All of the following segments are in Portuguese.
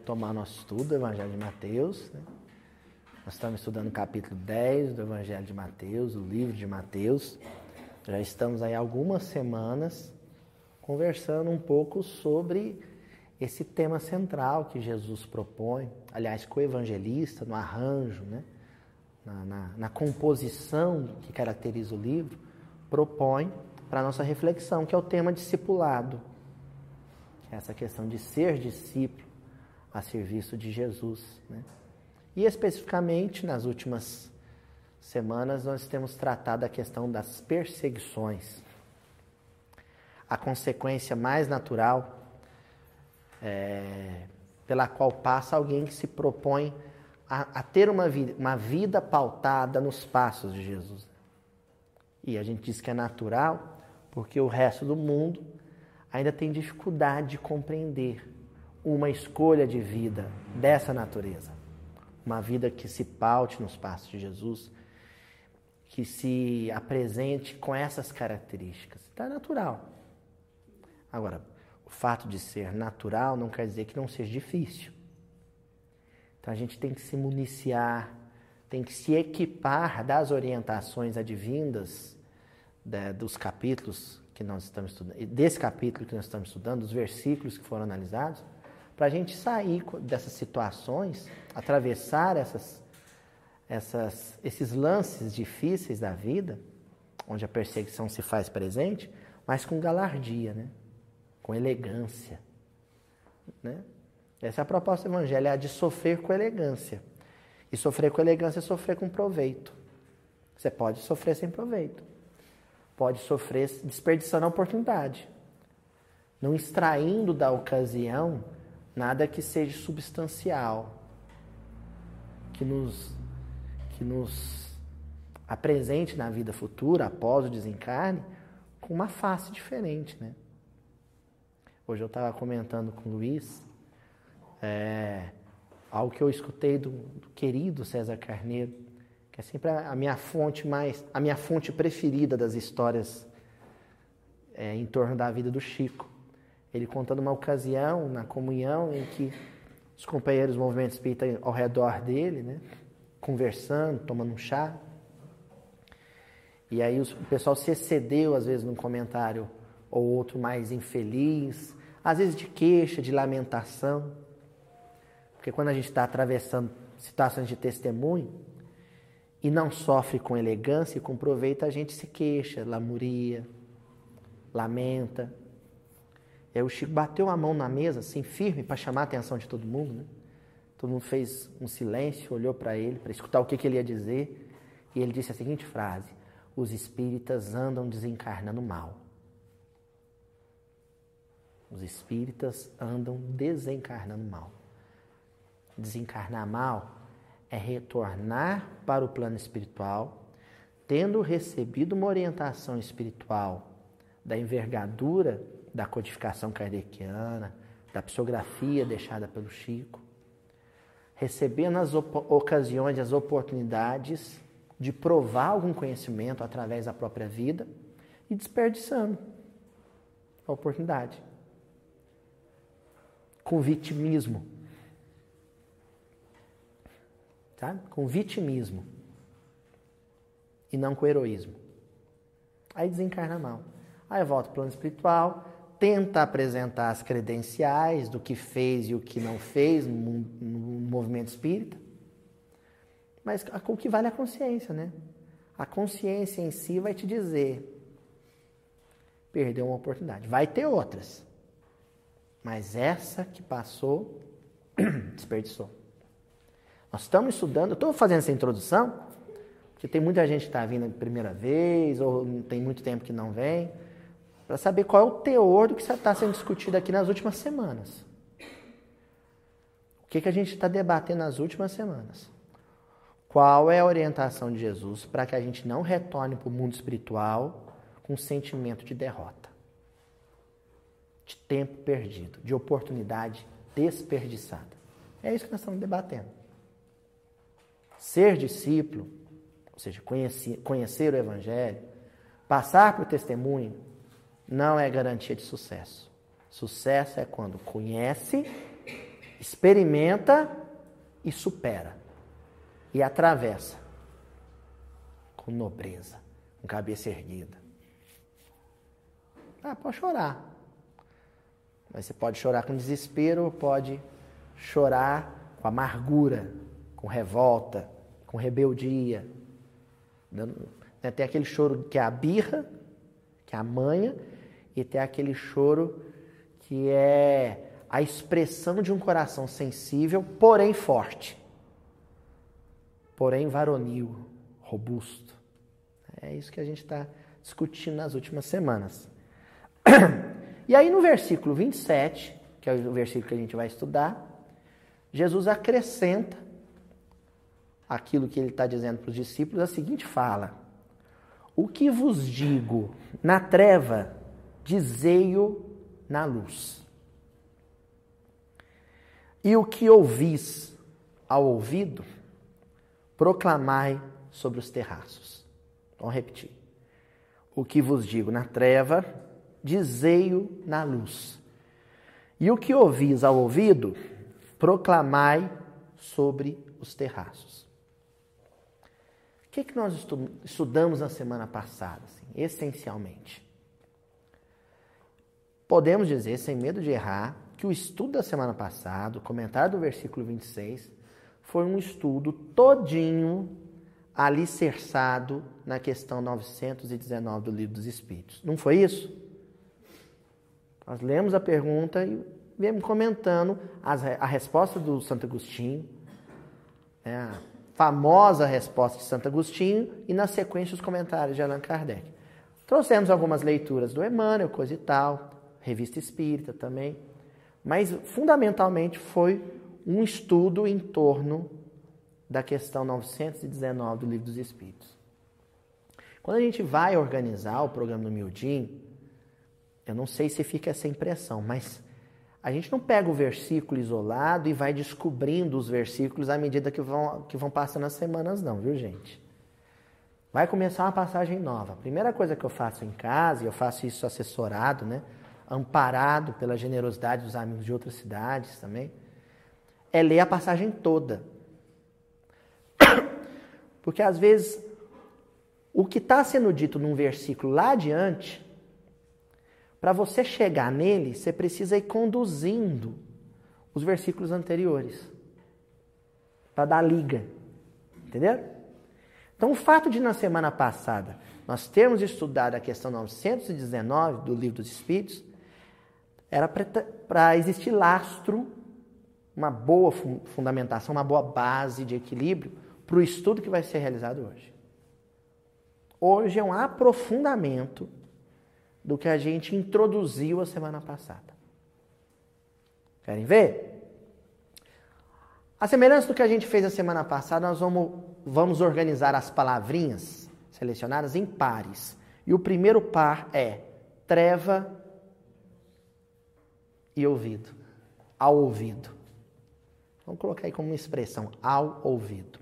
retomar nosso estudo do Evangelho de Mateus. Né? Nós estamos estudando o capítulo 10 do Evangelho de Mateus, o livro de Mateus. Já estamos aí algumas semanas conversando um pouco sobre esse tema central que Jesus propõe, aliás, com o evangelista, no arranjo, né? na, na, na composição que caracteriza o livro, propõe para a nossa reflexão, que é o tema discipulado. Essa questão de ser discípulo a serviço de Jesus. Né? E especificamente, nas últimas semanas, nós temos tratado a questão das perseguições. A consequência mais natural é, pela qual passa alguém que se propõe a, a ter uma vida, uma vida pautada nos passos de Jesus. E a gente diz que é natural porque o resto do mundo ainda tem dificuldade de compreender uma escolha de vida dessa natureza. Uma vida que se paute nos passos de Jesus, que se apresente com essas características. É natural. Agora, o fato de ser natural não quer dizer que não seja difícil. Então a gente tem que se municiar, tem que se equipar das orientações advindas né, dos capítulos que nós estamos estudando, desse capítulo que nós estamos estudando, dos versículos que foram analisados, para a gente sair dessas situações, atravessar essas, essas, esses lances difíceis da vida, onde a perseguição se faz presente, mas com galardia, né? com elegância. Né? Essa é a proposta do Evangelho, é a de sofrer com elegância. E sofrer com elegância é sofrer com proveito. Você pode sofrer sem proveito. Pode sofrer desperdiçando a oportunidade. Não extraindo da ocasião nada que seja substancial. Que nos, que nos apresente na vida futura, após o desencarne, com uma face diferente. Né? Hoje eu estava comentando com o Luiz é, algo que eu escutei do, do, querido César Carneiro, que é sempre a, a, minha fonte mais, a minha fonte preferida das histórias é, em torno da vida do Chico. Ele contando uma ocasião na comunhão em que os companheiros do movimento espírita ao redor dele, né, conversando, tomando um chá. E aí o pessoal se excedeu, às vezes, num comentário ou outro mais infeliz, às vezes de queixa, de lamentação. Porque quando a gente está atravessando situações de testemunho e não sofre com elegância e com proveito, a gente se queixa, lamuria, lamenta. Aí o Chico bateu a mão na mesa, assim, firme, para chamar a atenção de todo mundo. Né? Todo mundo fez um silêncio, olhou para ele, para escutar o que, que ele ia dizer. E ele disse a seguinte frase: Os espíritas andam desencarnando mal. Os espíritas andam desencarnando mal desencarnar mal é retornar para o plano espiritual, tendo recebido uma orientação espiritual da envergadura da codificação kardeciana, da psicografia deixada pelo Chico, recebendo as ocasiões, as oportunidades de provar algum conhecimento através da própria vida e desperdiçando a oportunidade. Com vitimismo tá? com vitimismo e não com heroísmo. Aí desencarna mal. Aí volta para o plano espiritual, tenta apresentar as credenciais do que fez e o que não fez no, movimento espírita. Mas o que vale é a consciência, né? A consciência em si vai te dizer: perdeu uma oportunidade. Vai ter outras. Mas essa que passou, desperdiçou. Nós estamos estudando, estou fazendo essa introdução, porque tem muita gente que está vindo a primeira vez, ou tem muito tempo que não vem, para saber qual é o teor do que está sendo discutido aqui nas últimas semanas. O que, que a gente está debatendo nas últimas semanas? Qual é a orientação de Jesus para que a gente não retorne para o mundo espiritual com sentimento de derrota, de tempo perdido, de oportunidade desperdiçada? É isso que nós estamos debatendo. Ser discípulo, ou seja, conhecer, conhecer o Evangelho, passar por testemunho, não é garantia de sucesso. Sucesso é quando conhece, experimenta e supera. E atravessa com nobreza, com cabeça erguida. Ah, pode chorar. Mas você pode chorar com desespero, pode chorar com amargura, com revolta, com rebeldia. Né, tem aquele choro que é a birra, que é a manha, e tem aquele choro que é a expressão de um coração sensível, porém forte, porém varonil, robusto. É isso que a gente está discutindo nas últimas semanas. E aí no versículo 27, que é o versículo que a gente vai estudar, Jesus acrescenta aquilo que ele está dizendo para os discípulos, a seguinte fala: O que vos digo na treva, dizei-o na luz. E o que ouvis ao ouvido, proclamai sobre os terraços. Vamos repetir. O que vos digo na treva, dizei-o na luz. E o que ouvis ao ouvido, proclamai sobre os terraços. O que, que nós estudamos na semana passada, assim, essencialmente? Podemos dizer, sem medo de errar, que o estudo da semana passada, o comentário do versículo 26, foi um estudo todinho alicerçado na questão 919 do Livro dos Espíritos. Não foi isso? Nós lemos a pergunta e viemos comentando a resposta do Santo Agostinho, né, a famosa resposta de Santo Agostinho, e na sequência os comentários de Allan Kardec. Trouxemos algumas leituras do Emmanuel, coisa e tal, revista espírita também, mas fundamentalmente foi um estudo em torno da questão 919 do Livro dos Espíritos. Quando a gente vai organizar o programa do Mildim, eu não sei se fica essa impressão, mas a gente não pega o versículo isolado e vai descobrindo os versículos à medida que vão, que vão passando as semanas, não, viu, gente? Vai começar uma passagem nova. A primeira coisa que eu faço em casa, e eu faço isso assessorado, né? Amparado pela generosidade dos amigos de outras cidades também, é ler a passagem toda. Porque às vezes o que está sendo dito num versículo lá adiante para você chegar nele, você precisa ir conduzindo os versículos anteriores para dar liga. Entendeu? Então, o fato de na semana passada nós termos estudado a questão 919 do Livro dos Espíritos era para existir lastro, uma boa fundamentação, uma boa base de equilíbrio para o estudo que vai ser realizado hoje. Hoje é um aprofundamento do que a gente introduziu a semana passada. Querem ver? A semelhança do que a gente fez a semana passada, nós vamos, vamos organizar as palavrinhas selecionadas em pares. E o primeiro par é treva e ouvido. Ao ouvido. Vamos colocar aí como uma expressão, ao ouvido.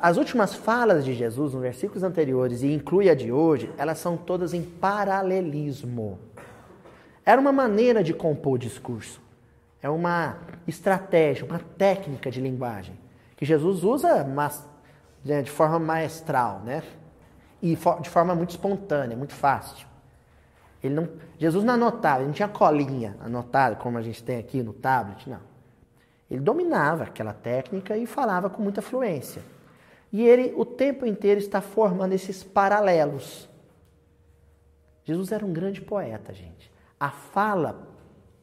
As últimas falas de Jesus nos versículos anteriores, e inclui a de hoje, elas são todas em paralelismo. Era uma maneira de compor o discurso. É uma estratégia, uma técnica de linguagem que Jesus usa mas, né, de forma maestral, né? E de forma muito espontânea, muito fácil. Ele não, Jesus não anotava, ele não tinha colinha anotada, como a gente tem aqui no tablet, não. Ele dominava aquela técnica e falava com muita fluência. E ele o tempo inteiro está formando esses paralelos. Jesus era um grande poeta, gente. A fala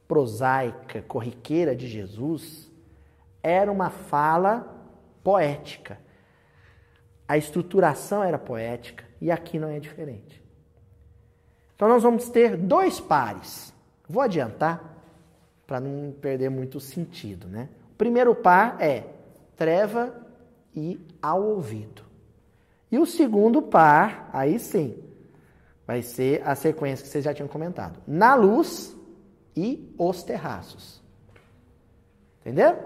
prosaica, corriqueira de Jesus era uma fala poética. A estruturação era poética e aqui não é diferente. Então nós vamos ter dois pares. Vou adiantar para não perder muito sentido, né? O primeiro par é treva e ao ouvido. E o segundo par, aí sim, vai ser a sequência que vocês já tinham comentado. Na luz e os terraços. Entendeu?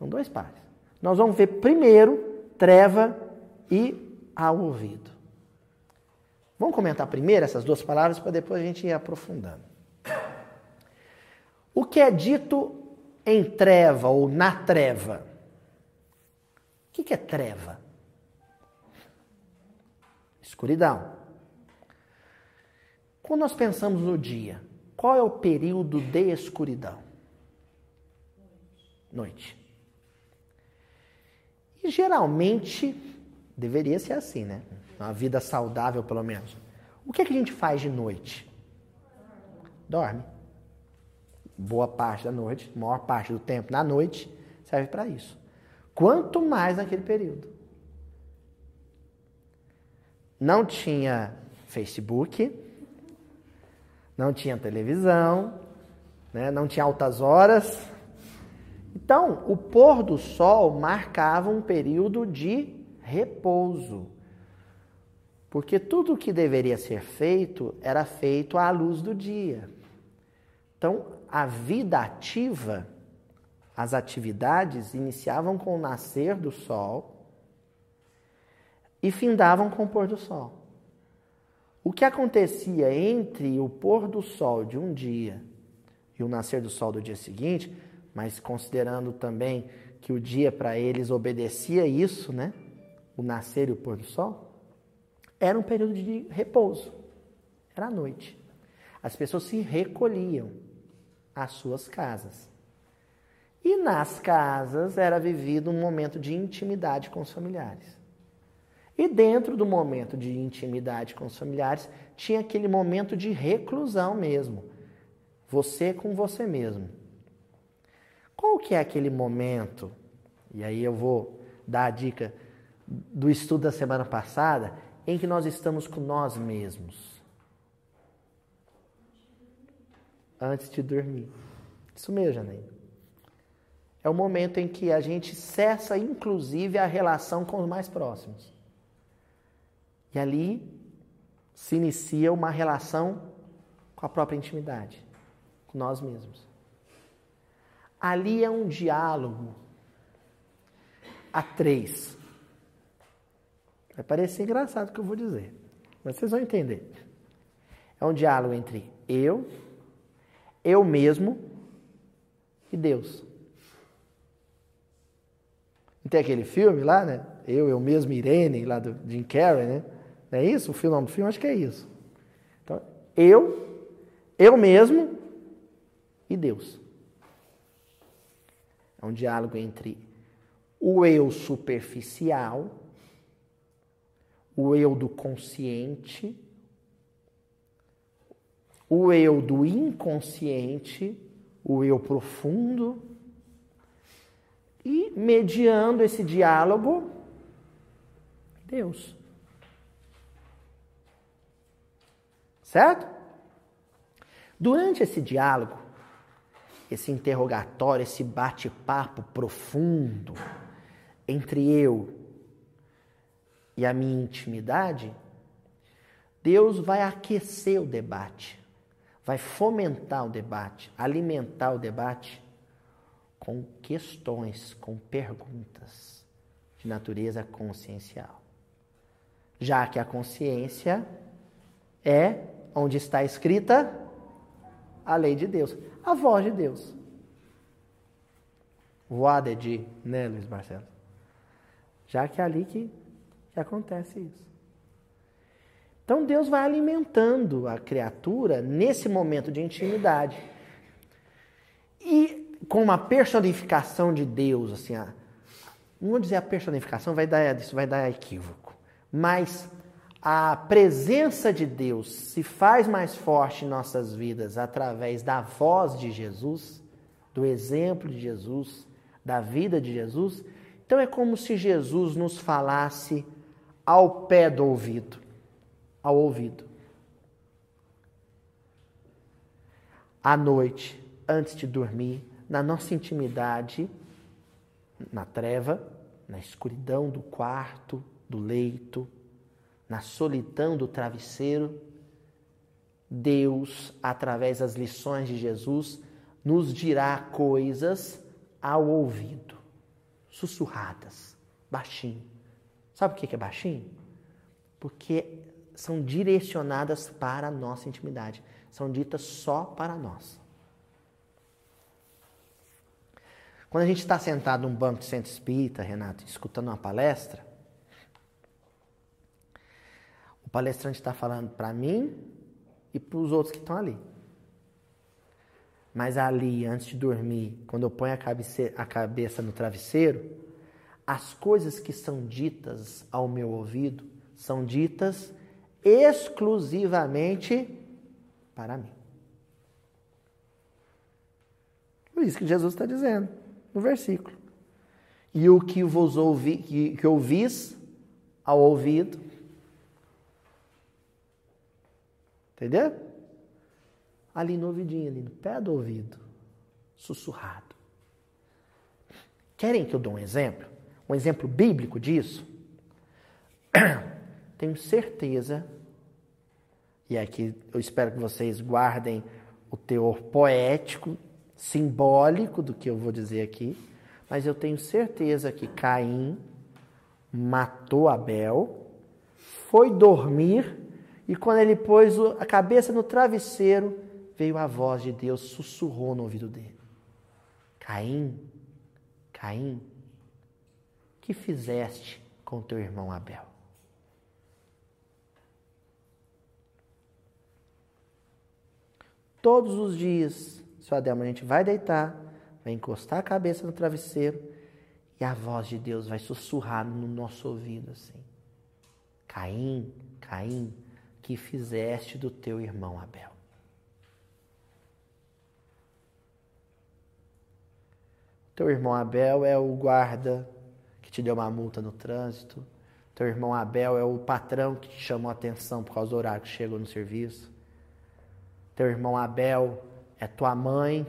São dois pares. Nós vamos ver primeiro treva e ao ouvido. Vamos comentar primeiro essas duas palavras para depois a gente ir aprofundando. O que é dito em treva ou na treva? O que é treva? Escuridão. Quando nós pensamos no dia, qual é o período de escuridão? Noite. E geralmente deveria ser assim, né? Uma vida saudável, pelo menos. O que, é que a gente faz de noite? Dorme. Boa parte da noite, maior parte do tempo na noite, serve para isso. Quanto mais naquele período. Não tinha Facebook, não tinha televisão, né? não tinha altas horas. Então, o pôr do sol marcava um período de repouso. Porque tudo o que deveria ser feito era feito à luz do dia. Então, a vida ativa, as atividades iniciavam com o nascer do sol e findavam com o pôr do sol. O que acontecia entre o pôr do sol de um dia e o nascer do sol do dia seguinte, mas considerando também que o dia para eles obedecia isso, né? O nascer e o pôr do sol, era um período de repouso. Era a noite. As pessoas se recolhiam às suas casas. E nas casas era vivido um momento de intimidade com os familiares. E dentro do momento de intimidade com os familiares, tinha aquele momento de reclusão mesmo. Você com você mesmo. Qual que é aquele momento? E aí eu vou dar a dica do estudo da semana passada, em que nós estamos com nós mesmos. Antes de dormir. Isso mesmo, Janaína. É o momento em que a gente cessa, inclusive, a relação com os mais próximos. E ali se inicia uma relação com a própria intimidade, com nós mesmos. Ali é um diálogo a três. Vai parecer engraçado o que eu vou dizer, mas vocês vão entender. É um diálogo entre eu, eu mesmo e Deus. Tem aquele filme lá, né? Eu, eu mesmo, Irene, lá do Jim Carrey, né? Não é isso? O filme, do filme, acho que é isso. Então, eu, eu mesmo e Deus. É um diálogo entre o eu superficial, o eu do consciente, o eu do inconsciente, o eu profundo, e mediando esse diálogo, Deus. Certo? Durante esse diálogo, esse interrogatório, esse bate-papo profundo entre eu e a minha intimidade, Deus vai aquecer o debate, vai fomentar o debate, alimentar o debate com questões, com perguntas de natureza consciencial. Já que a consciência é onde está escrita a lei de Deus, a voz de Deus. Voada de, né, Luiz Marcelo? Já que é ali que, que acontece isso. Então Deus vai alimentando a criatura nesse momento de intimidade. E com uma personificação de Deus, assim, a, não vou dizer a personificação, vai dar, isso vai dar equívoco. Mas a presença de Deus se faz mais forte em nossas vidas através da voz de Jesus, do exemplo de Jesus, da vida de Jesus, então é como se Jesus nos falasse ao pé do ouvido, ao ouvido. À noite, antes de dormir, na nossa intimidade, na treva, na escuridão do quarto, do leito, na solidão do travesseiro, Deus, através das lições de Jesus, nos dirá coisas ao ouvido, sussurradas, baixinho. Sabe por que é baixinho? Porque são direcionadas para a nossa intimidade, são ditas só para nós. Quando a gente está sentado num banco de centro espírita, Renato, escutando uma palestra, o palestrante está falando para mim e para os outros que estão ali. Mas ali, antes de dormir, quando eu ponho a cabeça, a cabeça no travesseiro, as coisas que são ditas ao meu ouvido são ditas exclusivamente para mim. Por isso que Jesus está dizendo no versículo. E o que vos ouvi, que, que ouvis ao ouvido. Entendeu? Ali no ouvidinho, ali no pé do ouvido. Sussurrado. Querem que eu dê um exemplo? Um exemplo bíblico disso? Tenho certeza, e aqui eu espero que vocês guardem o teor poético simbólico do que eu vou dizer aqui, mas eu tenho certeza que Caim matou Abel, foi dormir e quando ele pôs a cabeça no travesseiro, veio a voz de Deus, sussurrou no ouvido dele: Caim, Caim, que fizeste com teu irmão Abel? Todos os dias seu Adelmo, a gente vai deitar, vai encostar a cabeça no travesseiro e a voz de Deus vai sussurrar no nosso ouvido assim: Caim, Caim, que fizeste do teu irmão Abel? Teu irmão Abel é o guarda te deu uma multa no trânsito. Teu irmão Abel é o patrão que te chamou a atenção por causa do horário que chegou no serviço. Teu irmão Abel é tua mãe,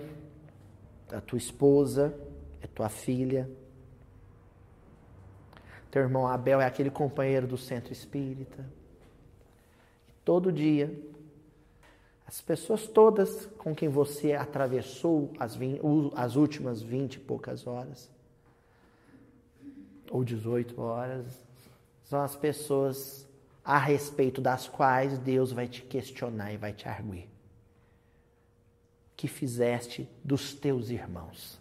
é tua esposa, é tua filha. Teu irmão Abel é aquele companheiro do centro espírita. E todo dia, as pessoas todas com quem você atravessou as, 20, as últimas vinte e poucas horas, ou 18 horas, são as pessoas a respeito das quais Deus vai te questionar e vai te arguir que fizeste dos teus irmãos.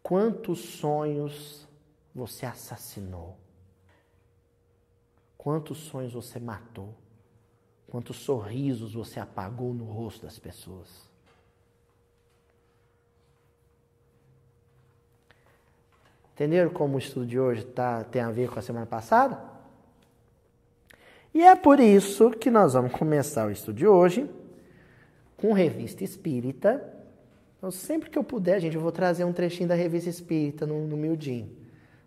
Quantos sonhos você assassinou? Quantos sonhos você matou? Quantos sorrisos você apagou no rosto das pessoas? Entenderam como o estudo de hoje tá, tem a ver com a semana passada? E é por isso que nós vamos começar o estudo de hoje com revista espírita. Então, sempre que eu puder, gente, eu vou trazer um trechinho da revista espírita no, no miudinho.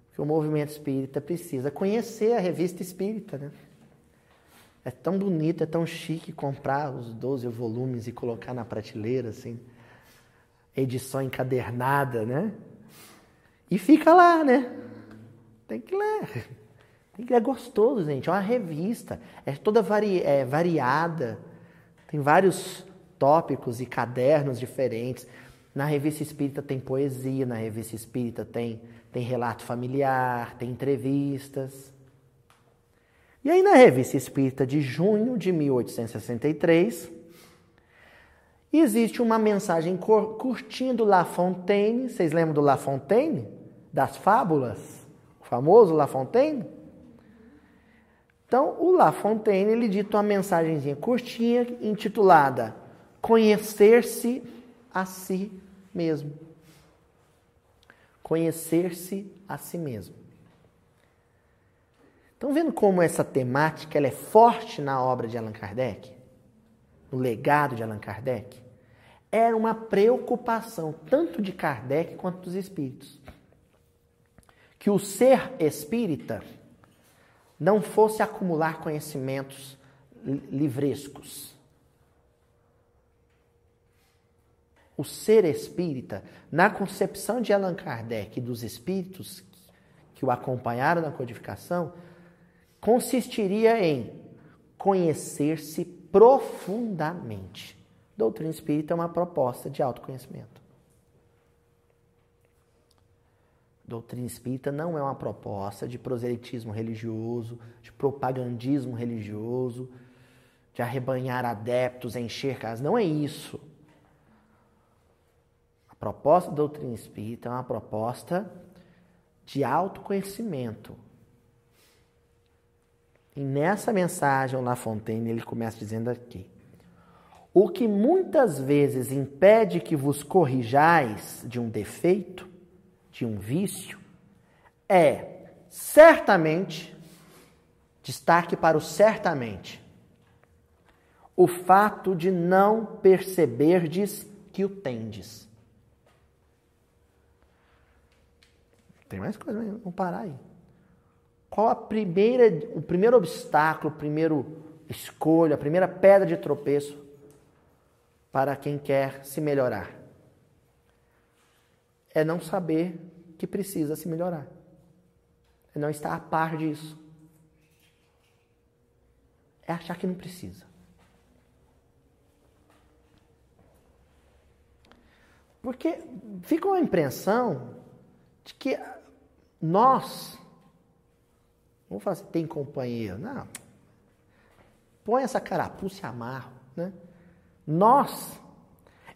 Porque o movimento espírita precisa conhecer a revista espírita, né? É tão bonito, é tão chique comprar os 12 volumes e colocar na prateleira, assim. Edição encadernada, né? E fica lá, né? Tem que ler. É gostoso, gente. É uma revista. É toda vari, é, variada. Tem vários tópicos e cadernos diferentes. Na revista espírita tem poesia, na revista espírita tem, tem relato familiar, tem entrevistas. E aí, na revista espírita de junho de 1863, existe uma mensagem curtinha do La Fontaine. Vocês lembram do La Fontaine? Das fábulas? O famoso La Fontaine? Então, o La Fontaine ele dita uma mensagenzinha curtinha intitulada Conhecer-se a si mesmo. Conhecer-se a si mesmo. Estão vendo como essa temática ela é forte na obra de Allan Kardec? No legado de Allan Kardec? Era uma preocupação tanto de Kardec quanto dos espíritos. Que o ser espírita não fosse acumular conhecimentos livrescos. O ser espírita, na concepção de Allan Kardec e dos espíritos que o acompanharam na codificação, consistiria em conhecer-se profundamente. Doutrina espírita é uma proposta de autoconhecimento. Doutrina espírita não é uma proposta de proselitismo religioso, de propagandismo religioso, de arrebanhar adeptos, encher casas. Não é isso. A proposta da doutrina espírita é uma proposta de autoconhecimento. E nessa mensagem, o La Fontaine, ele começa dizendo aqui: O que muitas vezes impede que vos corrijais de um defeito, de um vício, é certamente, destaque para o certamente, o fato de não perceberdes que o tendes. Tem mais coisa, mas vamos parar aí. Qual a primeira, o primeiro obstáculo, o primeiro escolha, a primeira pedra de tropeço para quem quer se melhorar? É não saber que precisa se melhorar. É não estar a par disso. É achar que não precisa. Porque fica uma impressão de que nós, vamos falar assim, tem companheiro. Não. Põe essa carapuça e amarro. Né? Nós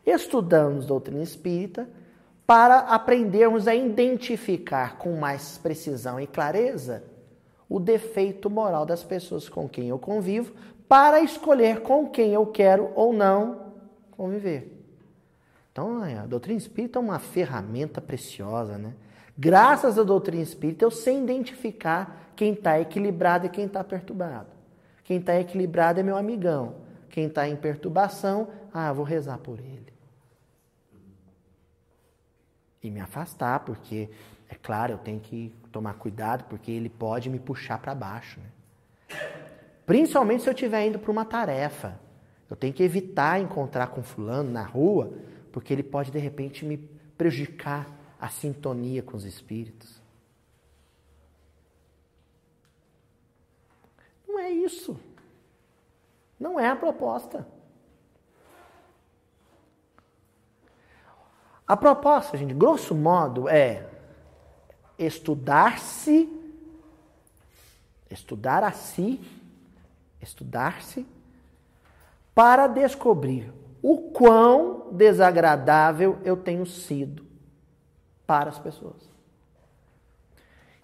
estudamos doutrina espírita para aprendermos a identificar com mais precisão e clareza o defeito moral das pessoas com quem eu convivo, para escolher com quem eu quero ou não conviver. Então, a doutrina espírita é uma ferramenta preciosa, né? Graças à doutrina espírita, eu sei identificar quem está equilibrado e quem está perturbado. Quem está equilibrado é meu amigão. Quem está em perturbação, ah, vou rezar por ele. E me afastar, porque, é claro, eu tenho que tomar cuidado, porque ele pode me puxar para baixo. Né? Principalmente se eu estiver indo para uma tarefa. Eu tenho que evitar encontrar com fulano na rua, porque ele pode, de repente, me prejudicar a sintonia com os espíritos. Não é isso. Não é a proposta. A proposta, gente, grosso modo, é estudar-se, estudar a si, estudar-se, para descobrir o quão desagradável eu tenho sido para as pessoas.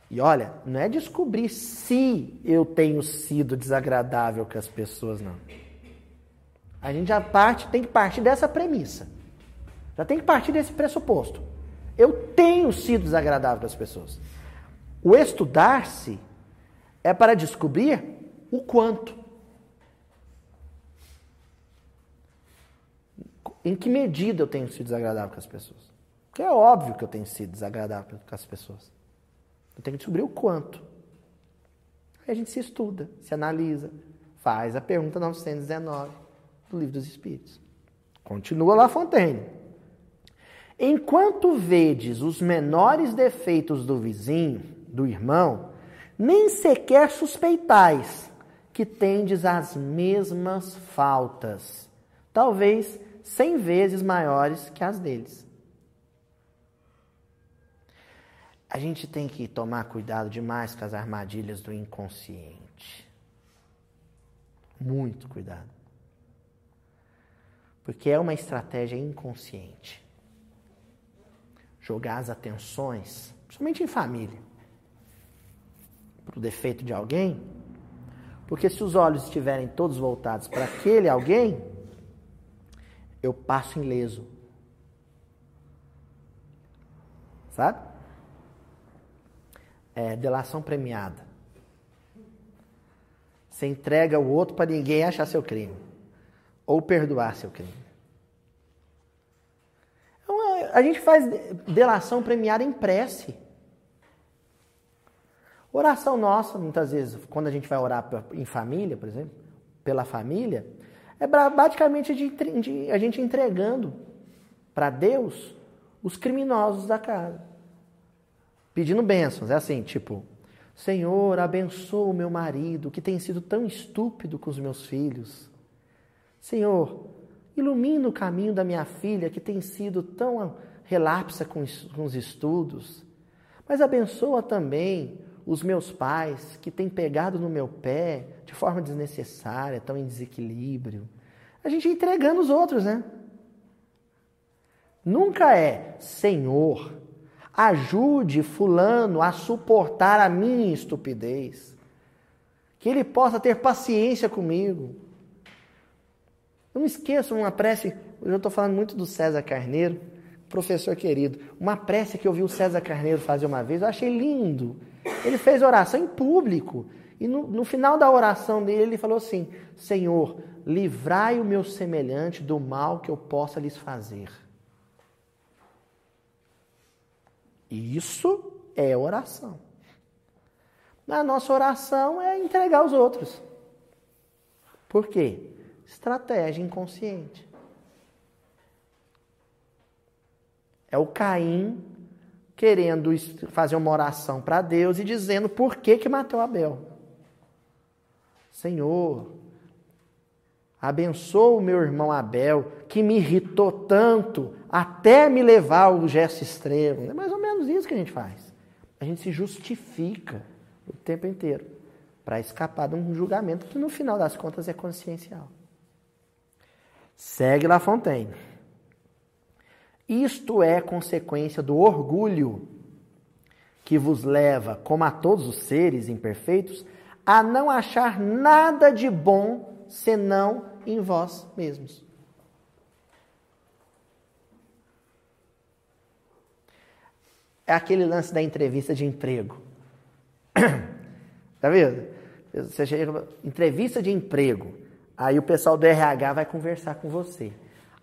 E olha, não é descobrir se eu tenho sido desagradável com as pessoas, não. A gente já parte, tem que partir dessa premissa. Já tem que partir desse pressuposto. Eu tenho sido desagradável as pessoas. O estudar-se é para descobrir o quanto. Em que medida eu tenho sido desagradável com as pessoas. Porque é óbvio que eu tenho sido desagradável com as pessoas. Eu tenho que descobrir o quanto. Aí a gente se estuda, se analisa, faz a pergunta 919 do Livro dos Espíritos. Continua lá Fontaine. Enquanto vedes os menores defeitos do vizinho, do irmão, nem sequer suspeitais que tendes as mesmas faltas, talvez cem vezes maiores que as deles. A gente tem que tomar cuidado demais com as armadilhas do inconsciente. Muito cuidado. Porque é uma estratégia inconsciente. Jogar as atenções, principalmente em família, para o defeito de alguém. Porque se os olhos estiverem todos voltados para aquele alguém, eu passo ileso. Sabe? é, delação premiada. Você entrega o outro para ninguém achar seu crime. Ou perdoar seu crime. A gente faz delação premiada em prece. Oração nossa, muitas vezes, quando a gente vai orar em família, por exemplo, pela família, é basicamente a gente entregando para Deus os criminosos da casa pedindo bênçãos. É assim, tipo, Senhor, abençoa o meu marido que tem sido tão estúpido com os meus filhos. Senhor, ilumina o caminho da minha filha que tem sido tão relapsa com os estudos. Mas abençoa também os meus pais que têm pegado no meu pé de forma desnecessária, estão em desequilíbrio. A gente entregando os outros, né? Nunca é, Senhor, ajude Fulano a suportar a minha estupidez. Que ele possa ter paciência comigo. Não me esqueçam uma prece, eu estou falando muito do César Carneiro, professor querido. Uma prece que eu vi o César Carneiro fazer uma vez, eu achei lindo. Ele fez oração em público. E no, no final da oração dele, ele falou assim: Senhor, livrai o meu semelhante do mal que eu possa lhes fazer. Isso é oração. A nossa oração é entregar os outros. Por quê? Estratégia inconsciente. É o Caim querendo fazer uma oração para Deus e dizendo por que, que matou Abel. Senhor, abençoa o meu irmão Abel, que me irritou tanto, até me levar ao gesto extremo. É mais ou menos isso que a gente faz. A gente se justifica o tempo inteiro para escapar de um julgamento que no final das contas é consciencial. Segue La Fontaine. Isto é consequência do orgulho que vos leva, como a todos os seres imperfeitos, a não achar nada de bom senão em vós mesmos. É aquele lance da entrevista de emprego. Tá vendo? Você chega, entrevista de emprego. Aí o pessoal do RH vai conversar com você.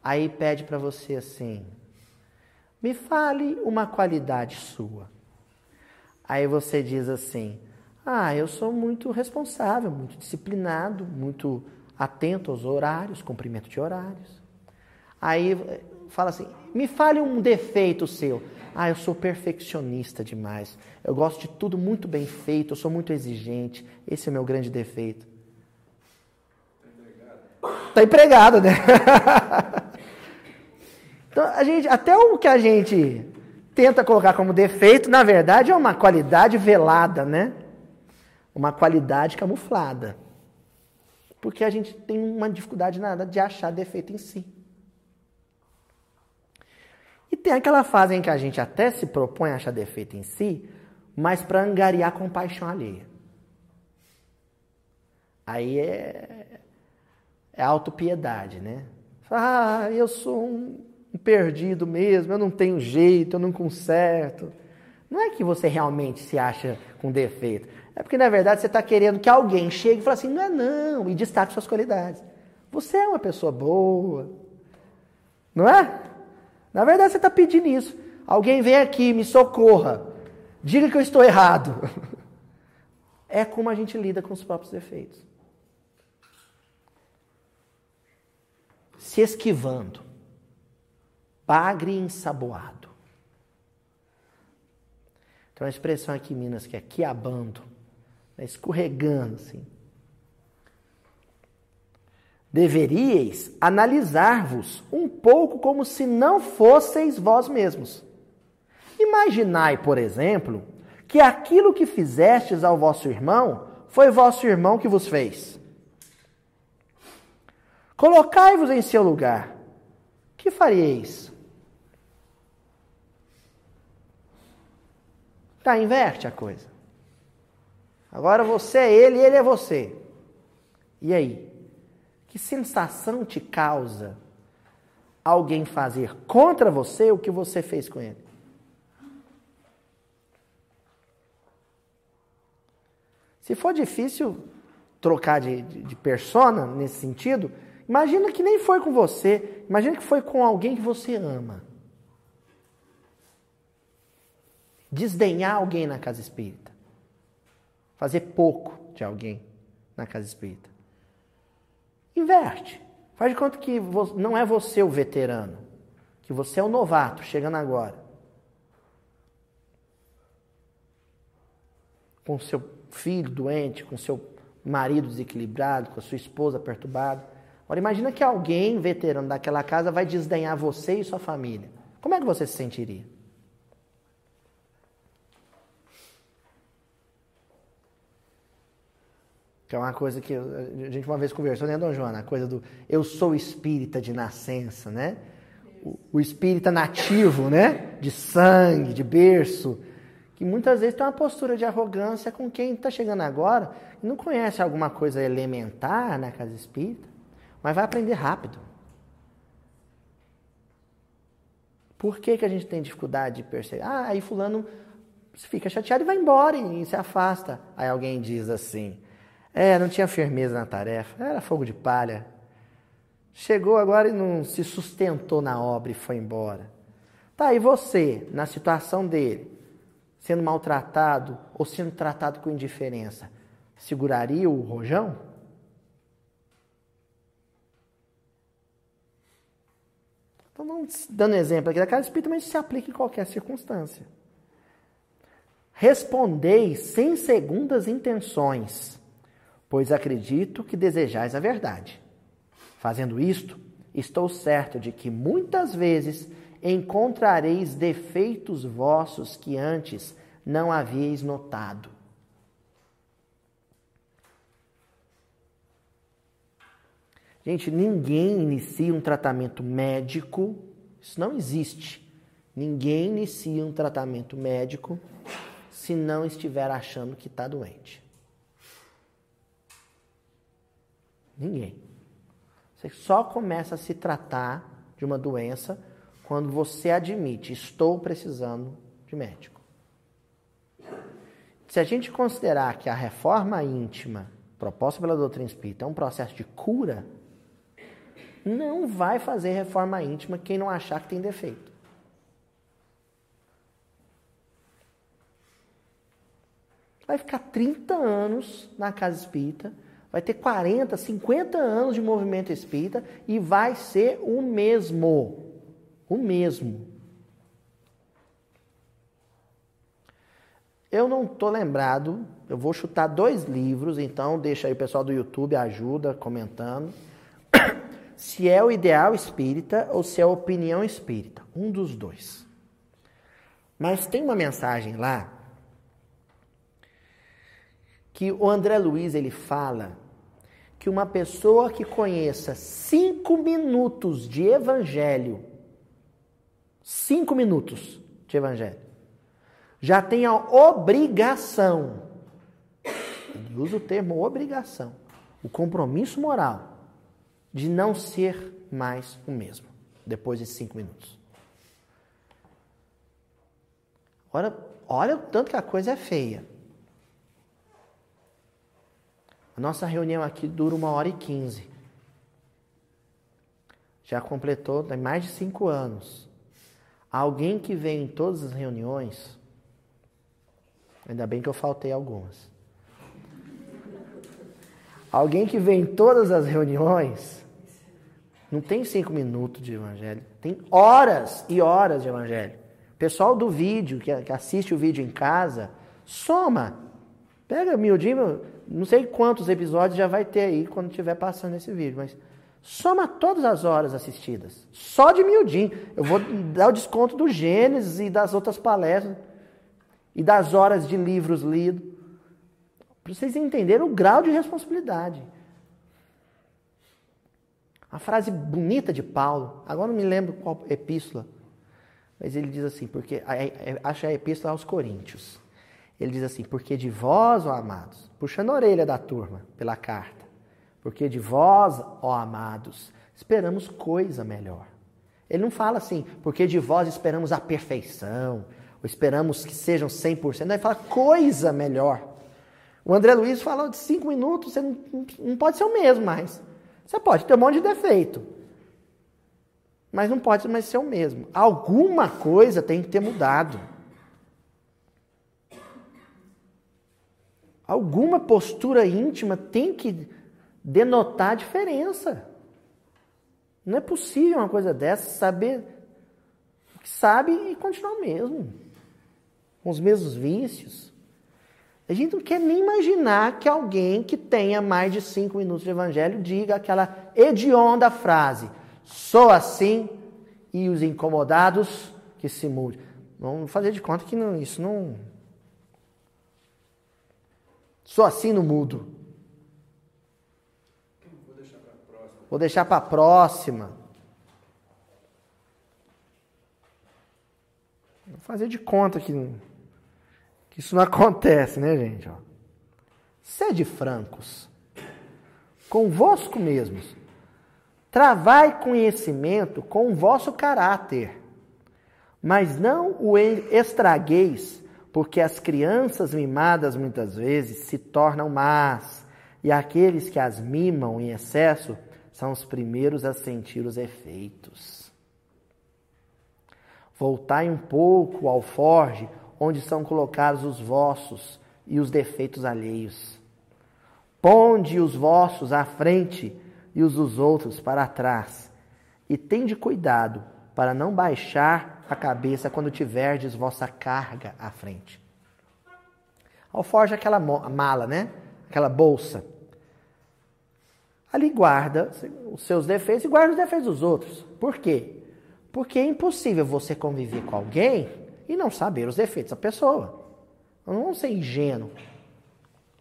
Aí pede para você assim: me fale uma qualidade sua. Aí você diz assim: ah, eu sou muito responsável, muito disciplinado, muito atento aos horários, cumprimento de horários. Aí eh, fala assim: me fale um defeito seu. Ah, eu sou perfeccionista demais. Eu gosto de tudo muito bem feito, eu sou muito exigente. Esse é o meu grande defeito. Está empregado, né? então, a gente, até o que a gente tenta colocar como defeito, na verdade, é uma qualidade velada, né? Uma qualidade camuflada. Porque a gente tem uma dificuldade nada de achar defeito em si. E tem aquela fase em que a gente até se propõe a achar defeito em si, mas para angariar compaixão alheia. Aí é, é autopiedade, né? Ah, eu sou um, um perdido mesmo, eu não tenho jeito, eu não conserto. Não é que você realmente se acha com defeito. É porque, na verdade, você está querendo que alguém chegue e fale assim, não é não, e destaque suas qualidades. Você é uma pessoa boa. Não é? Na verdade, você está pedindo isso. Alguém vem aqui, me socorra. Diga que eu estou errado. É como a gente lida com os próprios defeitos. Se esquivando. Bagre ensaboado. Tem uma expressão aqui em Minas que é quiabando. Né, escorregando assim. Deveríeis analisar-vos um pouco como se não fosseis vós mesmos. Imaginai, por exemplo, que aquilo que fizestes ao vosso irmão foi vosso irmão que vos fez. Colocai-vos em seu lugar. Que faríeis? Tá, inverte a coisa. Agora você é ele e ele é você. E aí? Que sensação te causa alguém fazer contra você o que você fez com ele? Se for difícil trocar de, de, de, persona nesse sentido, imagina que nem foi com você, imagina que foi com alguém que você ama. Desdenhar alguém na casa espírita. Fazer pouco de alguém na casa espírita. Inverte. Faz de conta que não é você o veterano, que você é o novato chegando agora. Com seu filho doente, com seu marido desequilibrado, com a sua esposa perturbada. Agora imagina que alguém veterano daquela casa vai desdenhar você e sua família. Como é que você se sentiria? Que é uma coisa que a gente uma vez conversou, né, Dona Joana? A coisa do eu sou espírita de nascença, né? O, o espírita nativo, né? De sangue, de berço. Que muitas vezes tem uma postura de arrogância com quem está chegando agora e não conhece alguma coisa elementar na casa espírita mas vai aprender rápido. Por que, que a gente tem dificuldade de perceber? Ah, aí fulano fica chateado e vai embora e se afasta. Aí alguém diz assim, é, não tinha firmeza na tarefa, era fogo de palha. Chegou agora e não se sustentou na obra e foi embora. Tá, e você, na situação dele, sendo maltratado ou sendo tratado com indiferença, seguraria o rojão? Então, dando exemplo aqui da casa espírita, mas se aplica em qualquer circunstância. Respondei sem segundas intenções pois acredito que desejais a verdade. Fazendo isto, estou certo de que muitas vezes encontrareis defeitos vossos que antes não havíeis notado. Gente, ninguém inicia um tratamento médico, isso não existe. Ninguém inicia um tratamento médico se não estiver achando que está doente. Ninguém. Você só começa a se tratar de uma doença quando você admite, estou precisando de médico. Se a gente considerar que a reforma íntima proposta pela doutrina espírita é um processo de cura, não vai fazer reforma íntima quem não achar que tem defeito. Vai ficar 30 anos na casa espírita vai ter 40, 50 anos de movimento espírita e vai ser o mesmo. O mesmo. Eu não estou lembrado, eu vou chutar dois livros, então deixa aí o pessoal do YouTube, ajuda comentando. Se é o ideal espírita ou se é a opinião espírita. Um dos dois. Mas tem uma mensagem lá que o André Luiz ele fala que uma pessoa que conheça cinco minutos de evangelho, cinco minutos de evangelho, já tem a obrigação, ele usa o termo obrigação, o compromisso moral de não ser mais o mesmo depois de cinco minutos. Olha, olha o tanto que a coisa é feia. A nossa reunião aqui dura uma hora e quinze. Já completou tem mais de cinco anos. Alguém que vem em todas as reuniões, ainda bem que eu faltei algumas. Alguém que vem em todas as reuniões, não tem cinco minutos de evangelho, tem horas e horas de evangelho. Pessoal do vídeo, que assiste o vídeo em casa, soma. Pega miudinho, não sei quantos episódios já vai ter aí quando estiver passando esse vídeo, mas soma todas as horas assistidas. Só de miudinho. Eu vou dar o desconto do Gênesis e das outras palestras e das horas de livros lidos. Para vocês entenderem o grau de responsabilidade. A frase bonita de Paulo, agora não me lembro qual epístola, mas ele diz assim, porque acho a epístola aos Coríntios. Ele diz assim: Porque de vós, ó amados, puxando a orelha da turma pela carta, porque de vós, ó amados, esperamos coisa melhor. Ele não fala assim, porque de vós esperamos a perfeição, ou esperamos que sejam 100%, não, ele fala coisa melhor. O André Luiz falou de cinco minutos, você não, não pode ser o mesmo mais. Você pode ter um monte de defeito, mas não pode mais ser o mesmo. Alguma coisa tem que ter mudado. Alguma postura íntima tem que denotar diferença. Não é possível uma coisa dessa saber o que sabe e continuar o mesmo. Com os mesmos vícios. A gente não quer nem imaginar que alguém que tenha mais de cinco minutos de evangelho diga aquela hedionda frase: sou assim e os incomodados que se mudem. Vamos fazer de conta que não, isso não, Sou assim no mudo. vou deixar para a próxima. Vou fazer de conta que isso não acontece, né, gente? Ó. Sede francos, convosco mesmos. Travai conhecimento com o vosso caráter, mas não o estragueis, porque as crianças mimadas muitas vezes se tornam más, e aqueles que as mimam em excesso são os primeiros a sentir os efeitos. Voltai um pouco ao forge onde são colocados os vossos e os defeitos alheios. Ponde os vossos à frente e os dos outros para trás. E tende cuidado para não baixar a cabeça quando tiverdes vossa carga à frente. Alforja aquela mala, né? Aquela bolsa. Ali guarda os seus defeitos e guarda os defeitos dos outros. Por quê? Porque é impossível você conviver com alguém e não saber os defeitos da pessoa. Não vamos ser ingênuo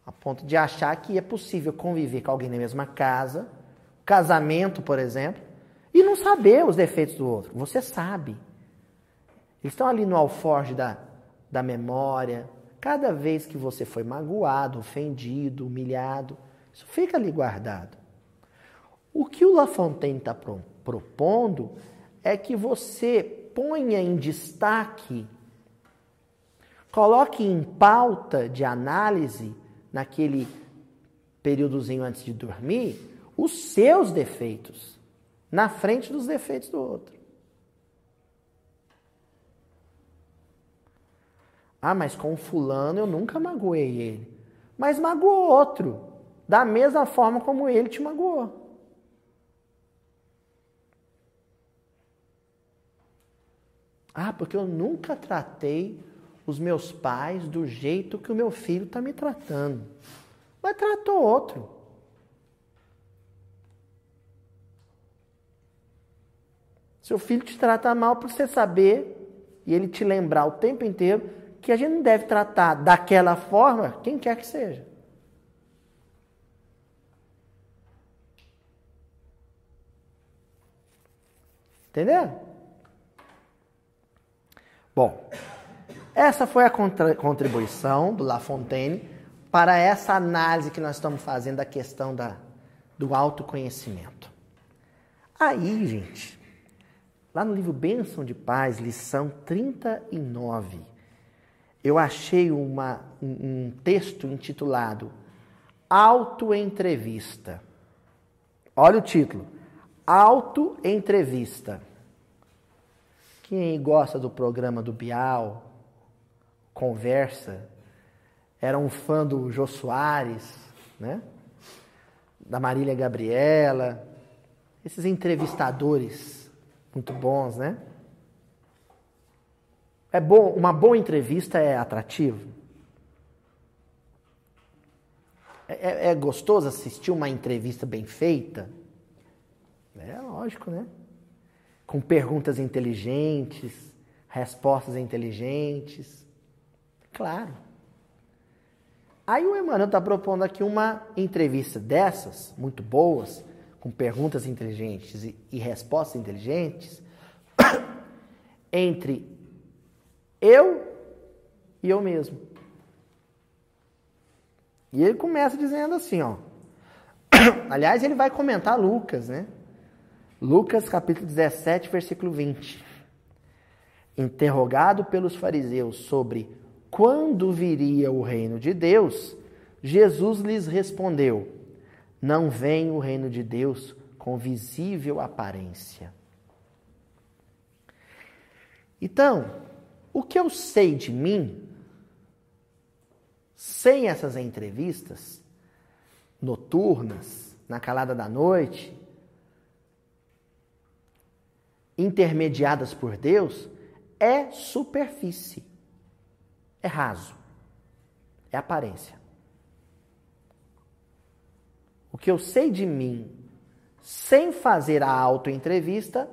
a ponto de achar que é possível conviver com alguém na mesma casa, casamento, por exemplo, e não saber os defeitos do outro. Você sabe. Eles estão ali no alforge da, da memória. Cada vez que você foi magoado, ofendido, humilhado, isso fica ali guardado. O que o La Fontaine está propondo é que você ponha em destaque, coloque em pauta de análise naquele períodozinho antes de dormir os seus defeitos na frente dos defeitos do outro. Ah, mas com fulano eu nunca magoei ele. Mas magoou outro, da mesma forma como ele te magoou. Ah, porque eu nunca tratei os meus pais do jeito que o meu filho está me tratando. Mas tratou outro. Seu filho te trata mal para você saber e ele te lembrar o tempo inteiro que a gente não deve tratar daquela forma quem quer que seja. Entendeu? Bom, essa foi a contribuição do La Fontaine para essa análise que nós estamos fazendo da questão da, do autoconhecimento. Aí, gente, lá no livro Bênção de Paz, lição 39, eu achei uma, um, um texto intitulado Autoentrevista. Olha o título: Autoentrevista. Quem gosta do programa do Bial, Conversa, era um fã do Jô Soares, né? da Marília Gabriela, esses entrevistadores muito bons, né? É bom, uma boa entrevista é atrativo. É, é, é gostoso assistir uma entrevista bem feita? É lógico, né? com perguntas inteligentes, respostas inteligentes. Claro. Aí o Emmanuel está propondo aqui uma entrevista dessas, muito boas, com perguntas inteligentes e, e respostas inteligentes, entre eu e eu mesmo. E ele começa dizendo assim, ó. Aliás, ele vai comentar Lucas, né? Lucas capítulo 17, versículo 20. Interrogado pelos fariseus sobre quando viria o reino de Deus, Jesus lhes respondeu: Não vem o reino de Deus com visível aparência. Então, o que eu sei de mim, sem essas entrevistas noturnas, na calada da noite, intermediadas por Deus é superfície, é raso, é aparência. O que eu sei de mim sem fazer a autoentrevista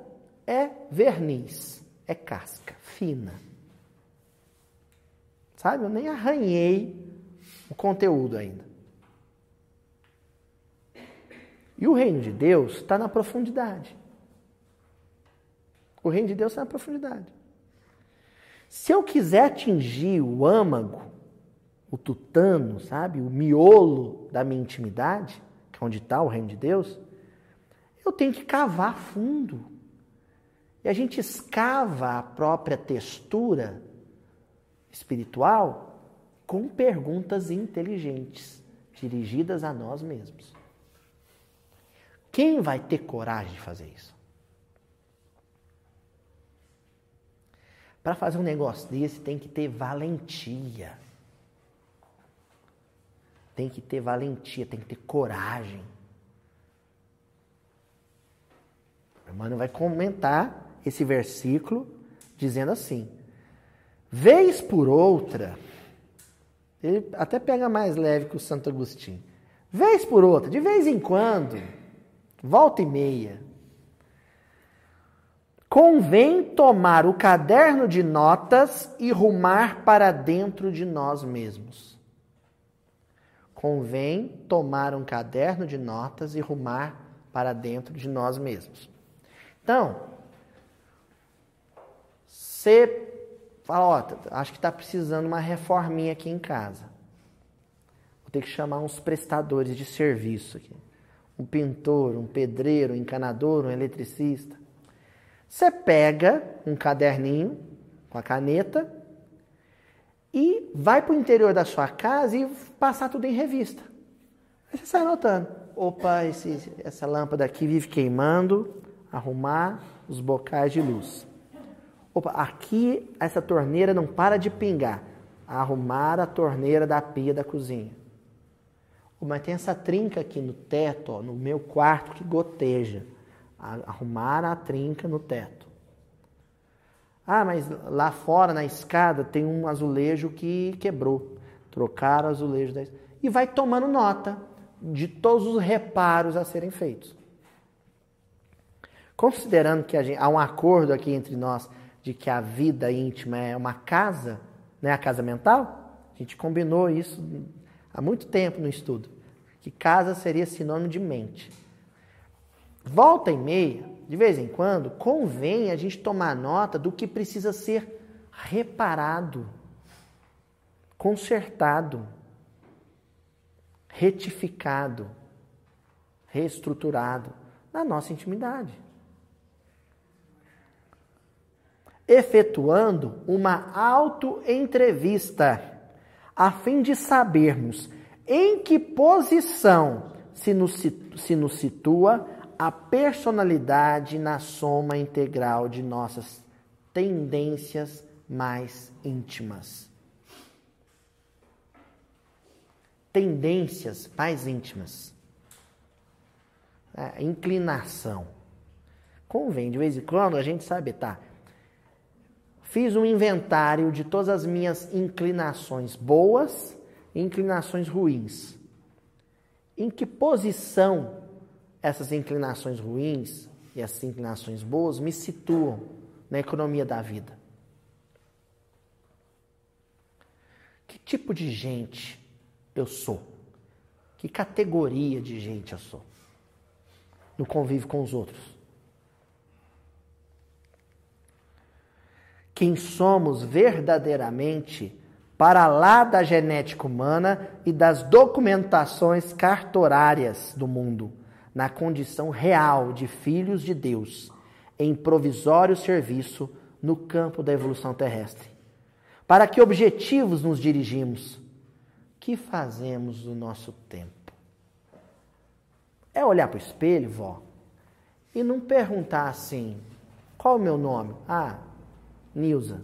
é verniz, é casca fina. Sabe? Eu nem arranhei o conteúdo ainda. E o reino de Deus está na profundidade. O reino de Deus está na profundidade. Se eu quiser atingir o âmago, o tutano, sabe, o miolo da minha intimidade, que é onde está o reino de Deus, eu tenho que cavar fundo. E a gente escava a própria textura espiritual com perguntas inteligentes, dirigidas a nós mesmos. Quem vai ter coragem de fazer isso? Para fazer um negócio desse tem que ter valentia. Tem que ter valentia, tem que ter coragem. O irmão vai comentar esse versículo dizendo assim: Vez por outra, ele até pega mais leve que o Santo Agostinho. Vez por outra, de vez em quando, volta e meia, convém tomar o caderno de notas e rumar para dentro de nós mesmos. Convém tomar um caderno de notas e rumar para dentro de nós mesmos. Então, você fala, ó, acho que está precisando uma reforminha aqui em casa. Vou ter que chamar uns prestadores de serviço aqui. Um pintor, um pedreiro, um encanador, um eletricista. Você pega um caderninho com a caneta e vai para o interior da sua casa e passar tudo em revista. Aí você sai anotando. Opa, esse, essa lâmpada aqui vive queimando, arrumar os bocais de luz. Opa, aqui essa torneira não para de pingar. Arrumar a torneira da pia da cozinha. Mas tem essa trinca aqui no teto, ó, no meu quarto, que goteja. Arrumar a trinca no teto. Ah, mas lá fora na escada tem um azulejo que quebrou. Trocar o azulejo da E vai tomando nota de todos os reparos a serem feitos. Considerando que gente, há um acordo aqui entre nós de que a vida íntima é uma casa, né, a casa mental, a gente combinou isso há muito tempo no estudo, que casa seria sinônimo de mente. Volta e meia, de vez em quando, convém a gente tomar nota do que precisa ser reparado, consertado, retificado, reestruturado na nossa intimidade. efetuando uma autoentrevista, a fim de sabermos em que posição se nos, se nos situa a personalidade na soma integral de nossas tendências mais íntimas. Tendências mais íntimas. É, inclinação. Convém, de vez em quando, a gente sabe, tá? Fiz um inventário de todas as minhas inclinações boas e inclinações ruins. Em que posição essas inclinações ruins e essas inclinações boas me situam na economia da vida? Que tipo de gente eu sou? Que categoria de gente eu sou? No convívio com os outros? quem somos verdadeiramente para lá da genética humana e das documentações cartorárias do mundo, na condição real de filhos de Deus, em provisório serviço no campo da evolução terrestre. Para que objetivos nos dirigimos? Que fazemos do nosso tempo? É olhar para o espelho, vó, e não perguntar assim: qual o meu nome? Ah, Nilza,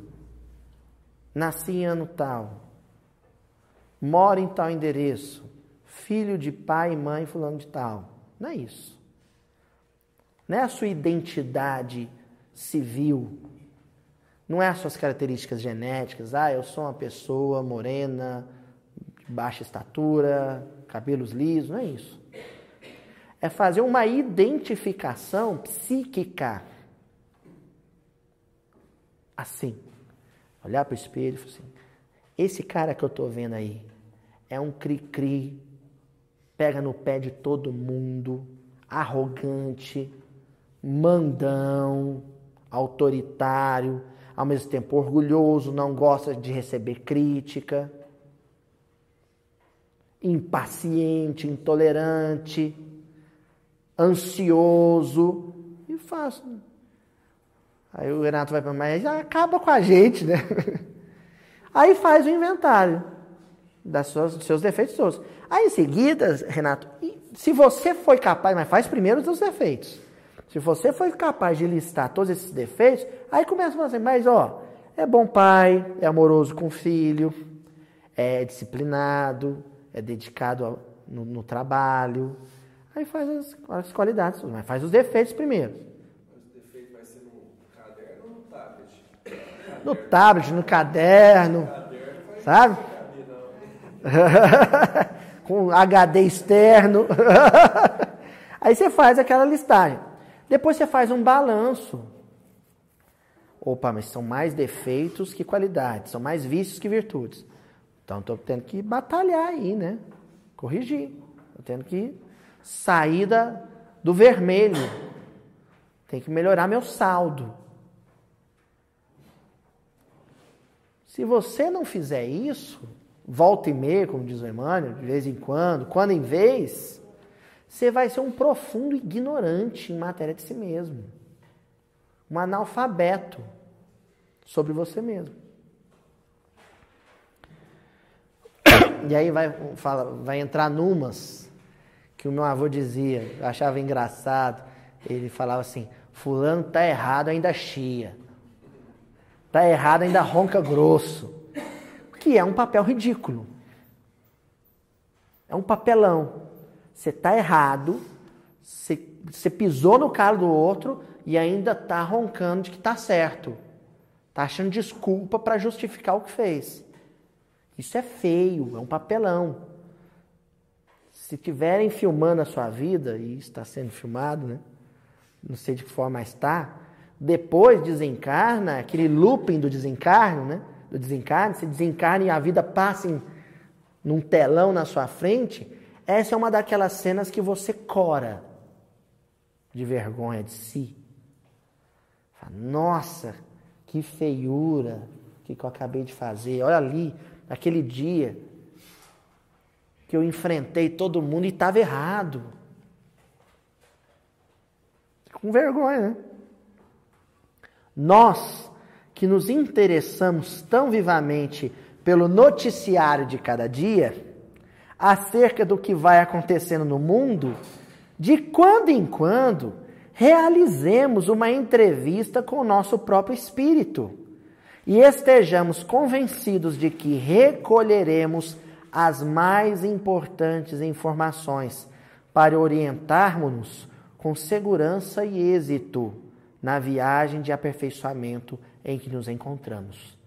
nasci em ano tal, moro em tal endereço, filho de pai e mãe fulano de tal. Não é isso. Não é a sua identidade civil. Não é as suas características genéticas. Ah, eu sou uma pessoa morena, de baixa estatura, cabelos lisos. Não é isso. É fazer uma identificação psíquica assim. Olhar para o espelho e falar assim: esse cara que eu estou vendo aí é um cri-cri, pega no pé de todo mundo, arrogante, mandão, autoritário, ao mesmo tempo orgulhoso, não gosta de receber crítica, impaciente, intolerante, ansioso e fácil. Aí o Renato vai para mas acaba com a gente, né? Aí faz o inventário das suas, dos seus defeitos todos. Aí em seguida, Renato, se você foi capaz, mas faz primeiro os seus defeitos. Se você foi capaz de listar todos esses defeitos, aí começa a falar assim, mas ó, é bom pai, é amoroso com o filho, é disciplinado, é dedicado ao, no, no, trabalho. Aí faz as, as, qualidades, mas faz os defeitos primeiro. Mas o defeito vai ser no caderno ou no tablet? No tablet, no caderno. caderno sabe? com HD externo. Aí você faz aquela listagem. Depois você faz um balanço. Opa, mas são mais defeitos que qualidades, são mais vícios que virtudes. Então estou tendo que batalhar aí, né? Corrigir. Estou tendo que sair da, do vermelho. Tem que melhorar meu saldo. Se você não fizer isso, volta e meia, como diz o Emmanuel, de vez em quando, quando em vez, você vai ser um profundo ignorante em matéria de si mesmo. Um analfabeto sobre você mesmo. E aí vai, fala, vai entrar numas que o meu avô dizia, achava engraçado. Ele falava assim: Fulano tá errado, ainda chia. Tá errado, ainda ronca grosso que é um papel ridículo. É um papelão. Você está errado, você, pisou no calo do outro e ainda está roncando de que está certo. Está achando desculpa para justificar o que fez. Isso é feio, é um papelão. Se tiverem filmando a sua vida, e está sendo filmado, né? Não sei de que forma está. Depois desencarna, aquele looping do desencarno, né? Do desencarne, se desencarne e a vida passa em, num telão na sua frente, essa é uma daquelas cenas que você cora de vergonha de si. Nossa, que feiura que eu acabei de fazer. Olha ali, aquele dia que eu enfrentei todo mundo e estava errado. Com vergonha, né? Nós que nos interessamos tão vivamente pelo noticiário de cada dia, acerca do que vai acontecendo no mundo, de quando em quando realizemos uma entrevista com o nosso próprio espírito e estejamos convencidos de que recolheremos as mais importantes informações para orientarmos-nos com segurança e êxito na viagem de aperfeiçoamento em que nos encontramos,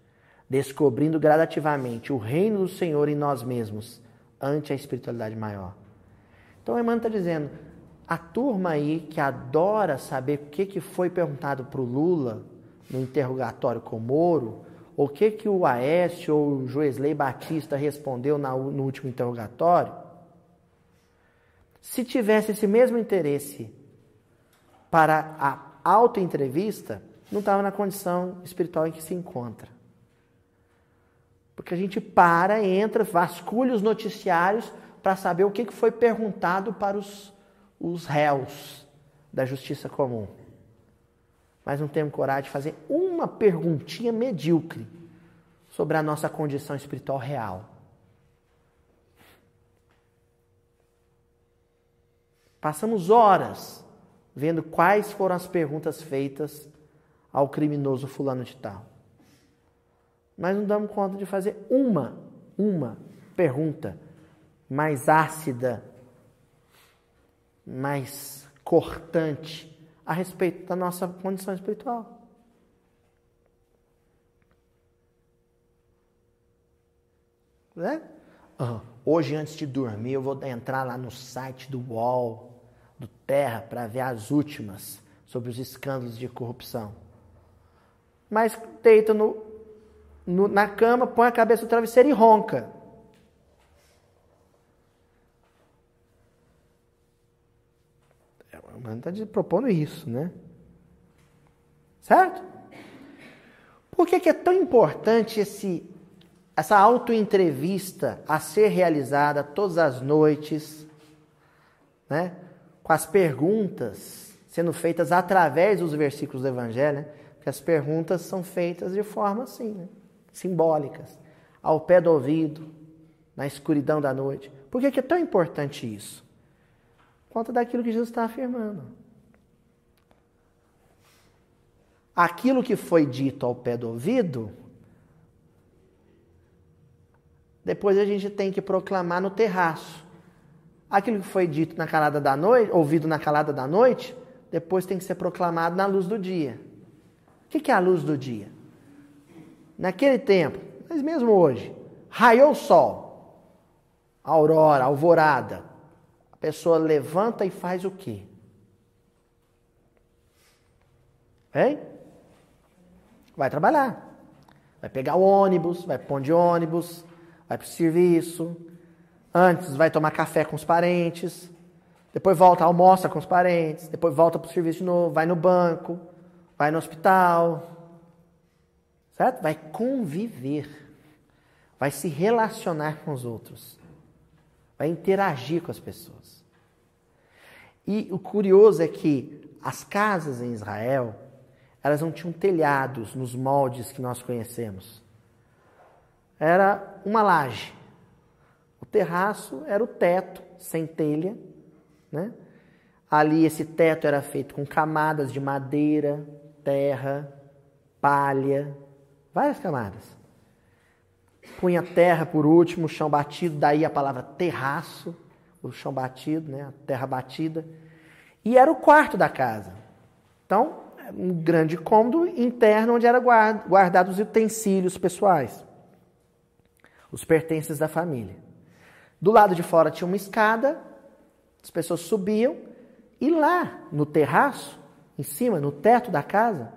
descobrindo gradativamente o reino do Senhor em nós mesmos, ante a espiritualidade maior. Então, Emmanuel está dizendo, a turma aí que adora saber o que, que foi perguntado para o Lula no interrogatório com o Moro, o que, que o Aécio ou o Joesley Batista respondeu no último interrogatório, se tivesse esse mesmo interesse para a autoentrevista, não estava na condição espiritual em que se encontra. Porque a gente para, entra, vasculha os noticiários para saber o que foi perguntado para os, os réus da justiça comum. Mas não temos coragem de fazer uma perguntinha medíocre sobre a nossa condição espiritual real. Passamos horas vendo quais foram as perguntas feitas ao criminoso fulano de tal. Mas não damos conta de fazer uma, uma pergunta mais ácida, mais cortante a respeito da nossa condição espiritual. Né? Uhum. Hoje, antes de dormir, eu vou entrar lá no site do UOL, do Terra, para ver as últimas sobre os escândalos de corrupção mas deita no, no, na cama, põe a cabeça no travesseiro e ronca. Não está propondo isso, né? Certo? Por que, que é tão importante esse, essa autoentrevista a ser realizada todas as noites, né? com as perguntas sendo feitas através dos versículos do Evangelho, né? Porque as perguntas são feitas de forma assim, né? simbólicas, ao pé do ouvido, na escuridão da noite. Por que, que é tão importante isso? Por conta daquilo que Jesus está afirmando. aquilo que foi dito ao pé do ouvido, depois a gente tem que proclamar no terraço. Aquilo que foi dito na calada da noite, ouvido na calada da noite, depois tem que ser proclamado na luz do dia. O que é a luz do dia? Naquele tempo, mas mesmo hoje, raiou o sol, aurora, alvorada. A pessoa levanta e faz o quê? Hein? Vai trabalhar. Vai pegar o ônibus, vai pôr de ônibus, vai para o serviço. Antes vai tomar café com os parentes. Depois volta, almoça com os parentes. Depois volta para o serviço de novo, vai no banco, vai no hospital. Certo? Vai conviver. Vai se relacionar com os outros. Vai interagir com as pessoas. E o curioso é que as casas em Israel, elas não tinham telhados nos moldes que nós conhecemos. Era uma laje. O terraço era o teto, sem telha. Né? Ali esse teto era feito com camadas de madeira, terra, palha, várias camadas. Punha terra por último, chão batido, daí a palavra terraço, o chão batido, né? a terra batida. E era o quarto da casa. Então, um grande cômodo interno onde eram guardados os utensílios pessoais, os pertences da família. Do lado de fora tinha uma escada, as pessoas subiam e lá no terraço, em cima, no teto da casa,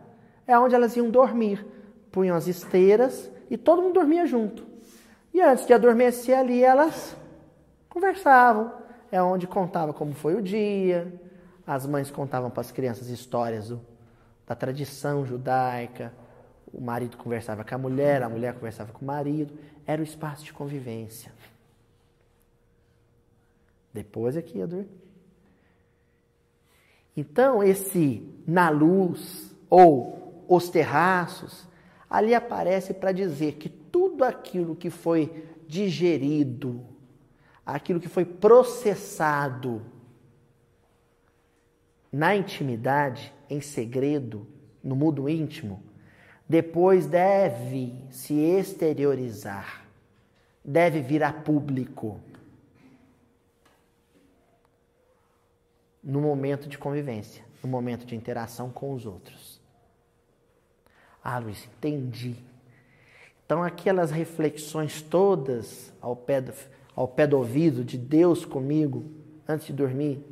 é onde elas iam dormir. Punham as esteiras e todo mundo dormia junto. E antes de adormecer ali, elas conversavam. É onde contava como foi o dia, as mães contavam para as crianças histórias do da tradição judaica. O marido conversava com a mulher, a mulher conversava com o marido. Era o espaço de convivência. Depois é que ia dormir. Então, esse na luz ou os terraços, ali aparece para dizer que tudo aquilo que foi digerido, aquilo que foi processado na intimidade, em segredo, no mundo íntimo, depois deve se exteriorizar, deve vir a público. No momento de convivência, no momento de interação com os outros. Ah, Luiz, entendi. Então, aquelas reflexões todas ao pé do, ao pé do ouvido de Deus comigo antes de dormir,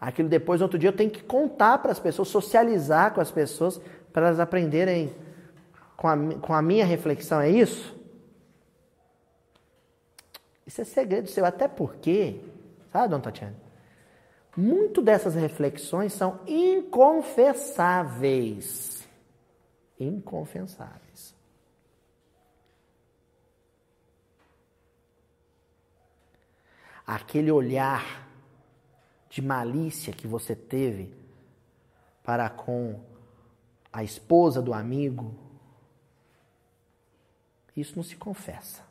Aquilo depois, outro dia, eu tenho que contar para as pessoas, socializar com as pessoas, para elas aprenderem com a, com a minha reflexão. É isso? Isso é segredo seu, até porque, sabe, Dona Tatiana? Muito dessas reflexões são inconfessáveis. Inconfessáveis. Aquele olhar de malícia que você teve para com a esposa do amigo, isso não se confessa.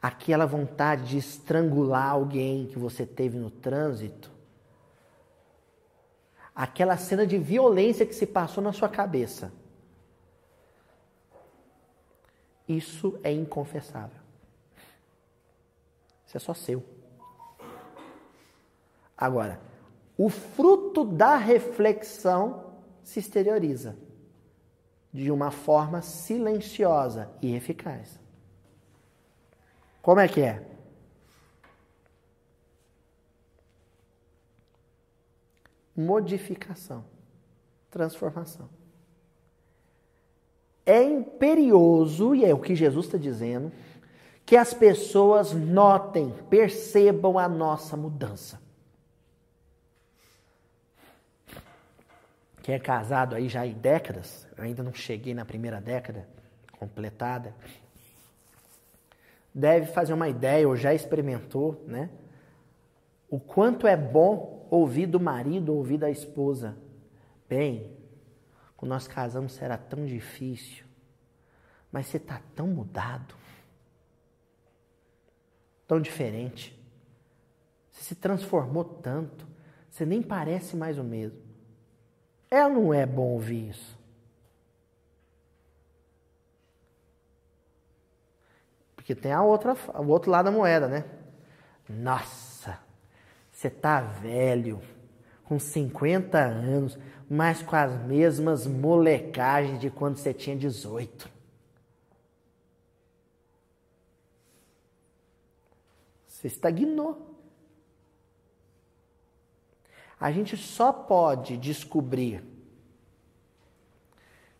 Aquela vontade de estrangular alguém que você teve no trânsito, aquela cena de violência que se passou na sua cabeça, isso é inconfessável. Isso é só seu. Agora, o fruto da reflexão se exterioriza de uma forma silenciosa e eficaz. Como é que é? Modificação, transformação. É imperioso, e é o que Jesus está dizendo, que as pessoas notem, percebam a nossa mudança. que é casado aí já em décadas, ainda não cheguei na primeira década completada, deve fazer uma ideia, ou já experimentou, né? O quanto é bom ouvir do marido, ouvir da esposa. Bem, quando nós casamos era tão difícil, mas você está tão mudado, tão diferente. Você se transformou tanto, você nem parece mais o mesmo. É ou não é bom ouvir isso? Porque tem a outra, o outro lado da moeda, né? Nossa, você tá velho, com 50 anos, mas com as mesmas molecagens de quando você tinha 18. Você estagnou. A gente só pode descobrir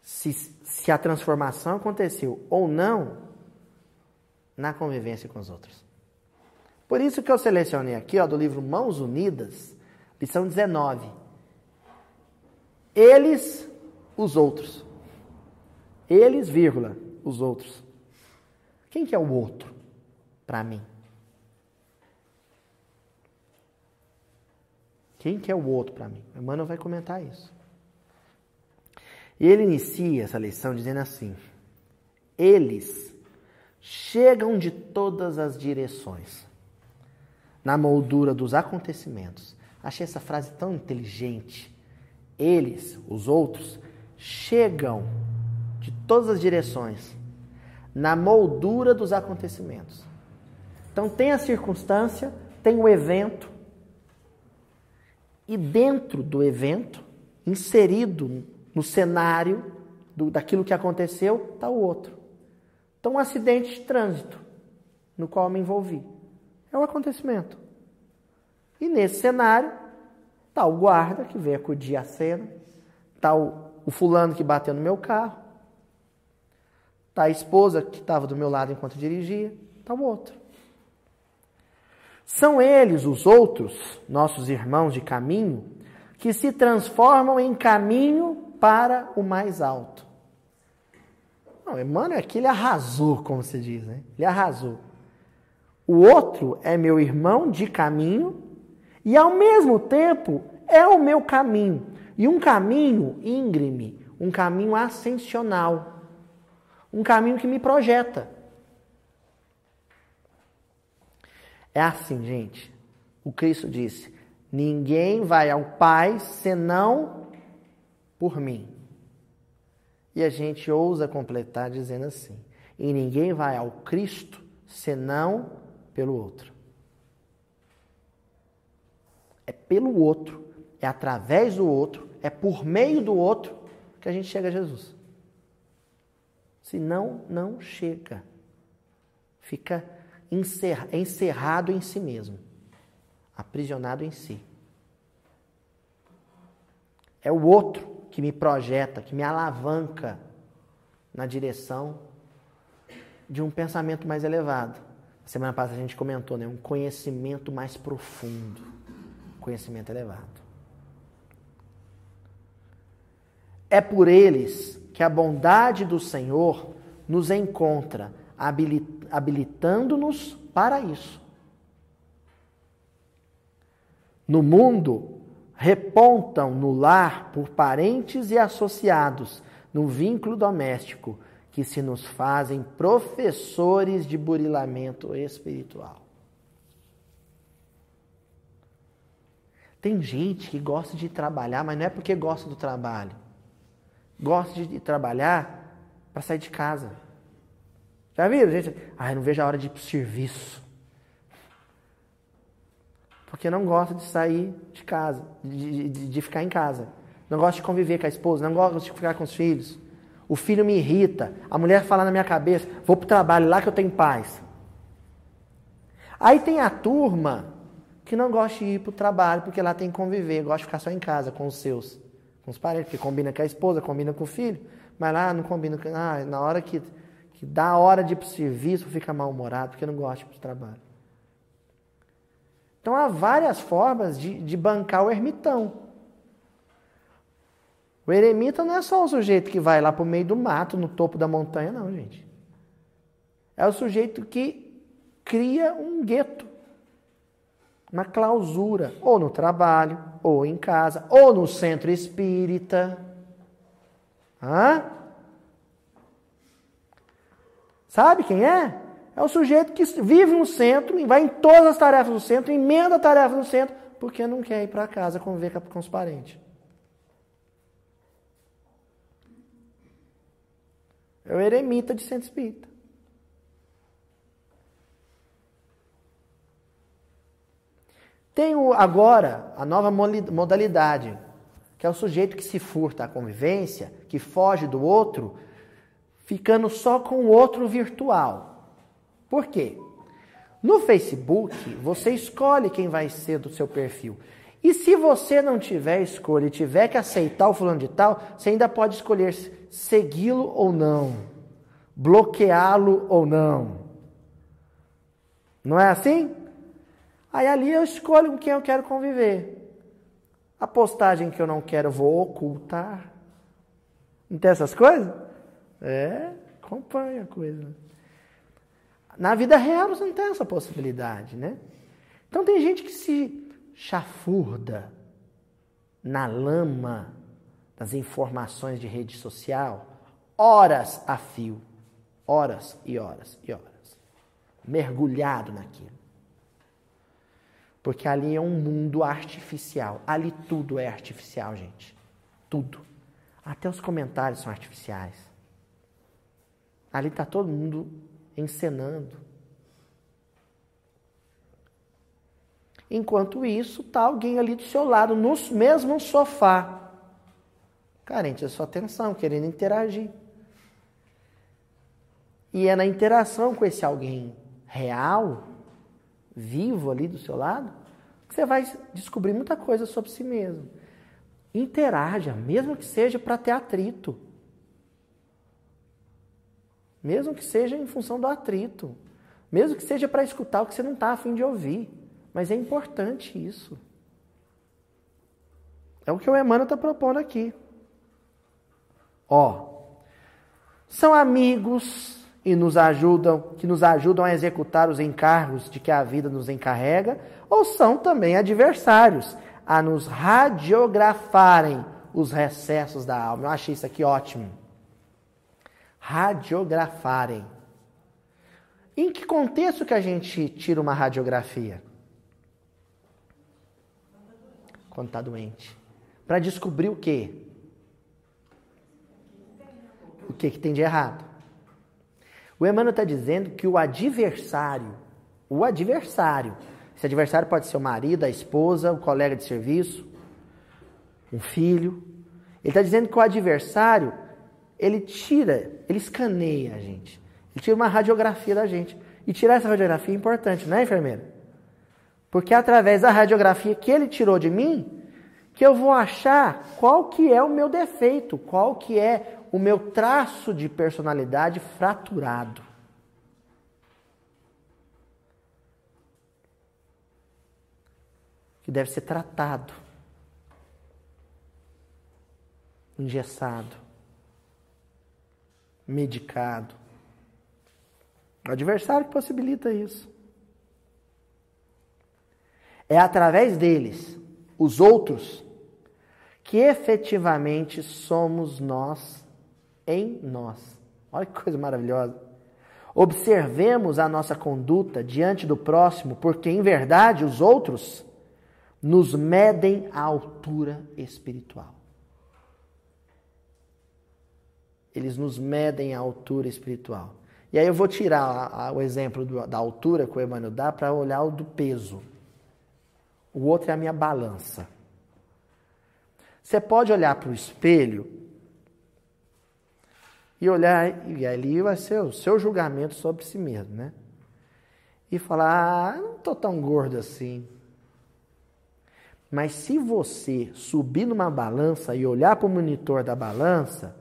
se, se a transformação aconteceu ou não na convivência com os outros. Por isso que eu selecionei aqui, ó, do livro Mãos Unidas, lição 19. Eles, os outros. Eles, vírgula, os outros. Quem que é o outro para mim? Quem que é o outro para mim? Emmanuel vai comentar isso. E ele inicia essa lição dizendo assim: Eles chegam de todas as direções, na moldura dos acontecimentos. Achei essa frase tão inteligente. Eles, os outros, chegam de todas as direções, na moldura dos acontecimentos. Então, tem a circunstância, tem o evento, e dentro do evento, inserido no cenário do, daquilo que aconteceu, está o outro. Então, um acidente de trânsito no qual me envolvi. É um acontecimento. E nesse cenário, está o guarda que veio acudir a cena, está o, o fulano que bateu no meu carro, está a esposa que estava do meu lado enquanto dirigia, está o outro. São eles, os outros, nossos irmãos de caminho, que se transformam em caminho para o mais alto. Não, Emmanuel aqui ele arrasou, como se diz, né? Ele arrasou. O outro é meu irmão de caminho e ao mesmo tempo é o meu caminho. E um caminho íngreme, um caminho ascensional, um caminho que me projeta. É assim, gente. O Cristo disse: Ninguém vai ao Pai senão por mim. E a gente ousa completar dizendo assim: e ninguém vai ao Cristo senão pelo outro. É pelo outro, é através do outro, é por meio do outro que a gente chega a Jesus. Senão, não chega. Fica encerrado em si mesmo, aprisionado em si. É o outro que me projeta, que me alavanca na direção de um pensamento mais elevado. Semana passada a gente comentou, né? Um conhecimento mais profundo, conhecimento elevado. É por eles que a bondade do Senhor nos encontra, habilitando-nos para isso. No mundo, repontam no lar por parentes e associados no vínculo doméstico que se nos fazem professores de burilamento espiritual. Tem gente que gosta de trabalhar, mas não é porque gosta do trabalho. Gosta de trabalhar para sair de casa. Já viram, gente? Ai, não vejo a hora de ir para o serviço porque não gosta de sair de casa, de, de, de, ficar em casa. Não gosta de conviver com a esposa, não gosta de ficar com os filhos. O filho me irrita, a mulher fala na minha cabeça, vou para o trabalho lá que eu tenho paz. Aí tem a turma que não gosta de ir para o trabalho porque lá tem que conviver, gosta de ficar só em casa com os seus, com os parentes, que combina com a esposa, combina com o filho, mas lá não combina com. Ah, na hora que, que dá a hora de ir para o serviço, fica mal-humorado porque não gosta de ir para o trabalho. Então há várias formas de, de bancar o ermitão. O eremita não é só o sujeito que vai lá para o meio do mato, no topo da montanha, não, gente. É o sujeito que cria um gueto, uma clausura, ou no trabalho, ou em casa, ou no centro espírita. Hã? Sabe quem é? É o sujeito que vive no centro, e vai em todas as tarefas do centro, emenda a tarefa do centro, porque não quer ir para casa conviver com os parentes. É o eremita de centro espírita. Tem agora a nova modalidade, que é o sujeito que se furta à convivência, que foge do outro, ficando só com o outro virtual. Por quê? No Facebook, você escolhe quem vai ser do seu perfil. E se você não tiver escolha e tiver que aceitar o fulano de tal, você ainda pode escolher segui-lo ou não, bloqueá-lo ou não. Não é assim? Aí ali eu escolho com quem eu quero conviver. A postagem que eu não quero, vou ocultar. Não tem essas coisas? É, acompanha a coisa. Na vida real você não tem essa possibilidade, né? Então tem gente que se chafurda na lama das informações de rede social, horas a fio, horas e horas e horas, mergulhado naquilo. Porque ali é um mundo artificial. Ali tudo é artificial, gente. Tudo. Até os comentários são artificiais. Ali está todo mundo encenando. Enquanto isso, está alguém ali do seu lado, no mesmo sofá, carente da sua atenção, querendo interagir. E é na interação com esse alguém real vivo ali do seu lado, você vai descobrir muita coisa sobre si mesmo. Interaja, mesmo que seja para ter atrito. Mesmo que seja em função do atrito. Mesmo que seja para escutar o que você não está afim de ouvir. Mas é importante isso. É o que o Emmanuel está propondo aqui. Ó, são amigos e nos ajudam, que nos ajudam a executar os encargos de que a vida nos encarrega, ou são também adversários a nos radiografarem os recessos da alma. Eu achei isso aqui ótimo. Radiografarem. Em que contexto que a gente tira uma radiografia? Quando está doente. Para descobrir o quê? O que, que tem de errado. O Emmanuel está dizendo que o adversário, o adversário, esse adversário pode ser o marido, a esposa, o colega de serviço, um filho. Ele está dizendo que o adversário, ele tira, ele escaneia a gente. Ele tira uma radiografia da gente. E tirar essa radiografia é importante, não é, enfermeira? Porque é através da radiografia que ele tirou de mim, que eu vou achar qual que é o meu defeito, qual que é o meu traço de personalidade fraturado. Que deve ser tratado, engessado, medicado. O adversário que possibilita isso. É através deles, os outros, que efetivamente somos nós em nós. Olha que coisa maravilhosa. Observemos a nossa conduta diante do próximo, porque em verdade os outros nos medem a altura espiritual. Eles nos medem a altura espiritual. E aí eu vou tirar a, a, o exemplo do, da altura que o Emmanuel dá para olhar o do peso. O outro é a minha balança. Você pode olhar para o espelho e olhar, e ali vai ser o seu julgamento sobre si mesmo, né? E falar, ah, não estou tão gordo assim. Mas se você subir numa balança e olhar para o monitor da balança,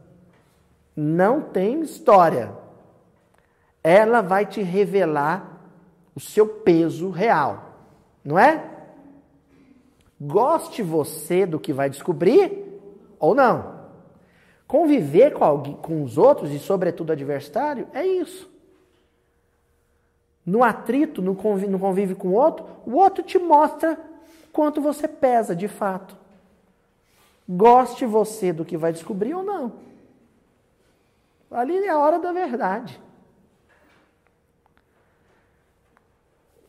não tem história. Ela vai te revelar o seu peso real, não é? Goste você do que vai descobrir ou não. Conviver com, alguém, com os outros e, sobretudo, adversário, é isso. No atrito, no convívio, no convívio com o outro, o outro te mostra quanto você pesa de fato. Goste você do que vai descobrir ou não. Ali é a hora da verdade.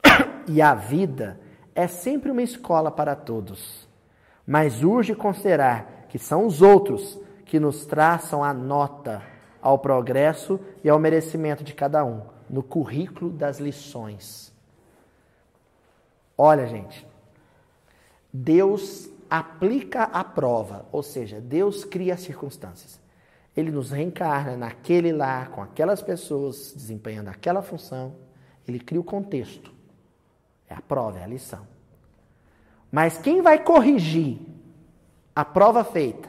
E a vida é sempre uma escola para todos. Mas urge considerar que são os outros que nos traçam a nota ao progresso e ao merecimento de cada um, no currículo das lições. Olha, gente, Deus aplica a prova, ou seja, Deus cria as circunstâncias. Ele nos reencarna naquele lar, com aquelas pessoas desempenhando aquela função. Ele cria o contexto. É a prova, é a lição. Mas quem vai corrigir a prova feita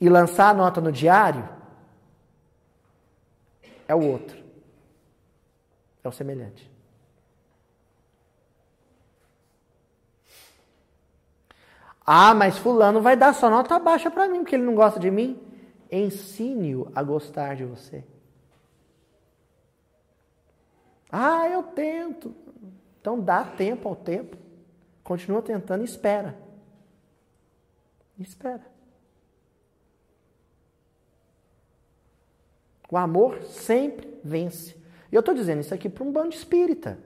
e lançar a nota no diário é o outro. É o semelhante. Ah, mas fulano vai dar só nota baixa para mim porque ele não gosta de mim. Ensine-o a gostar de você. Ah, eu tento. Então dá tempo ao tempo. Continua tentando e espera. Espera. O amor sempre vence. E eu estou dizendo isso aqui para um bando espírita.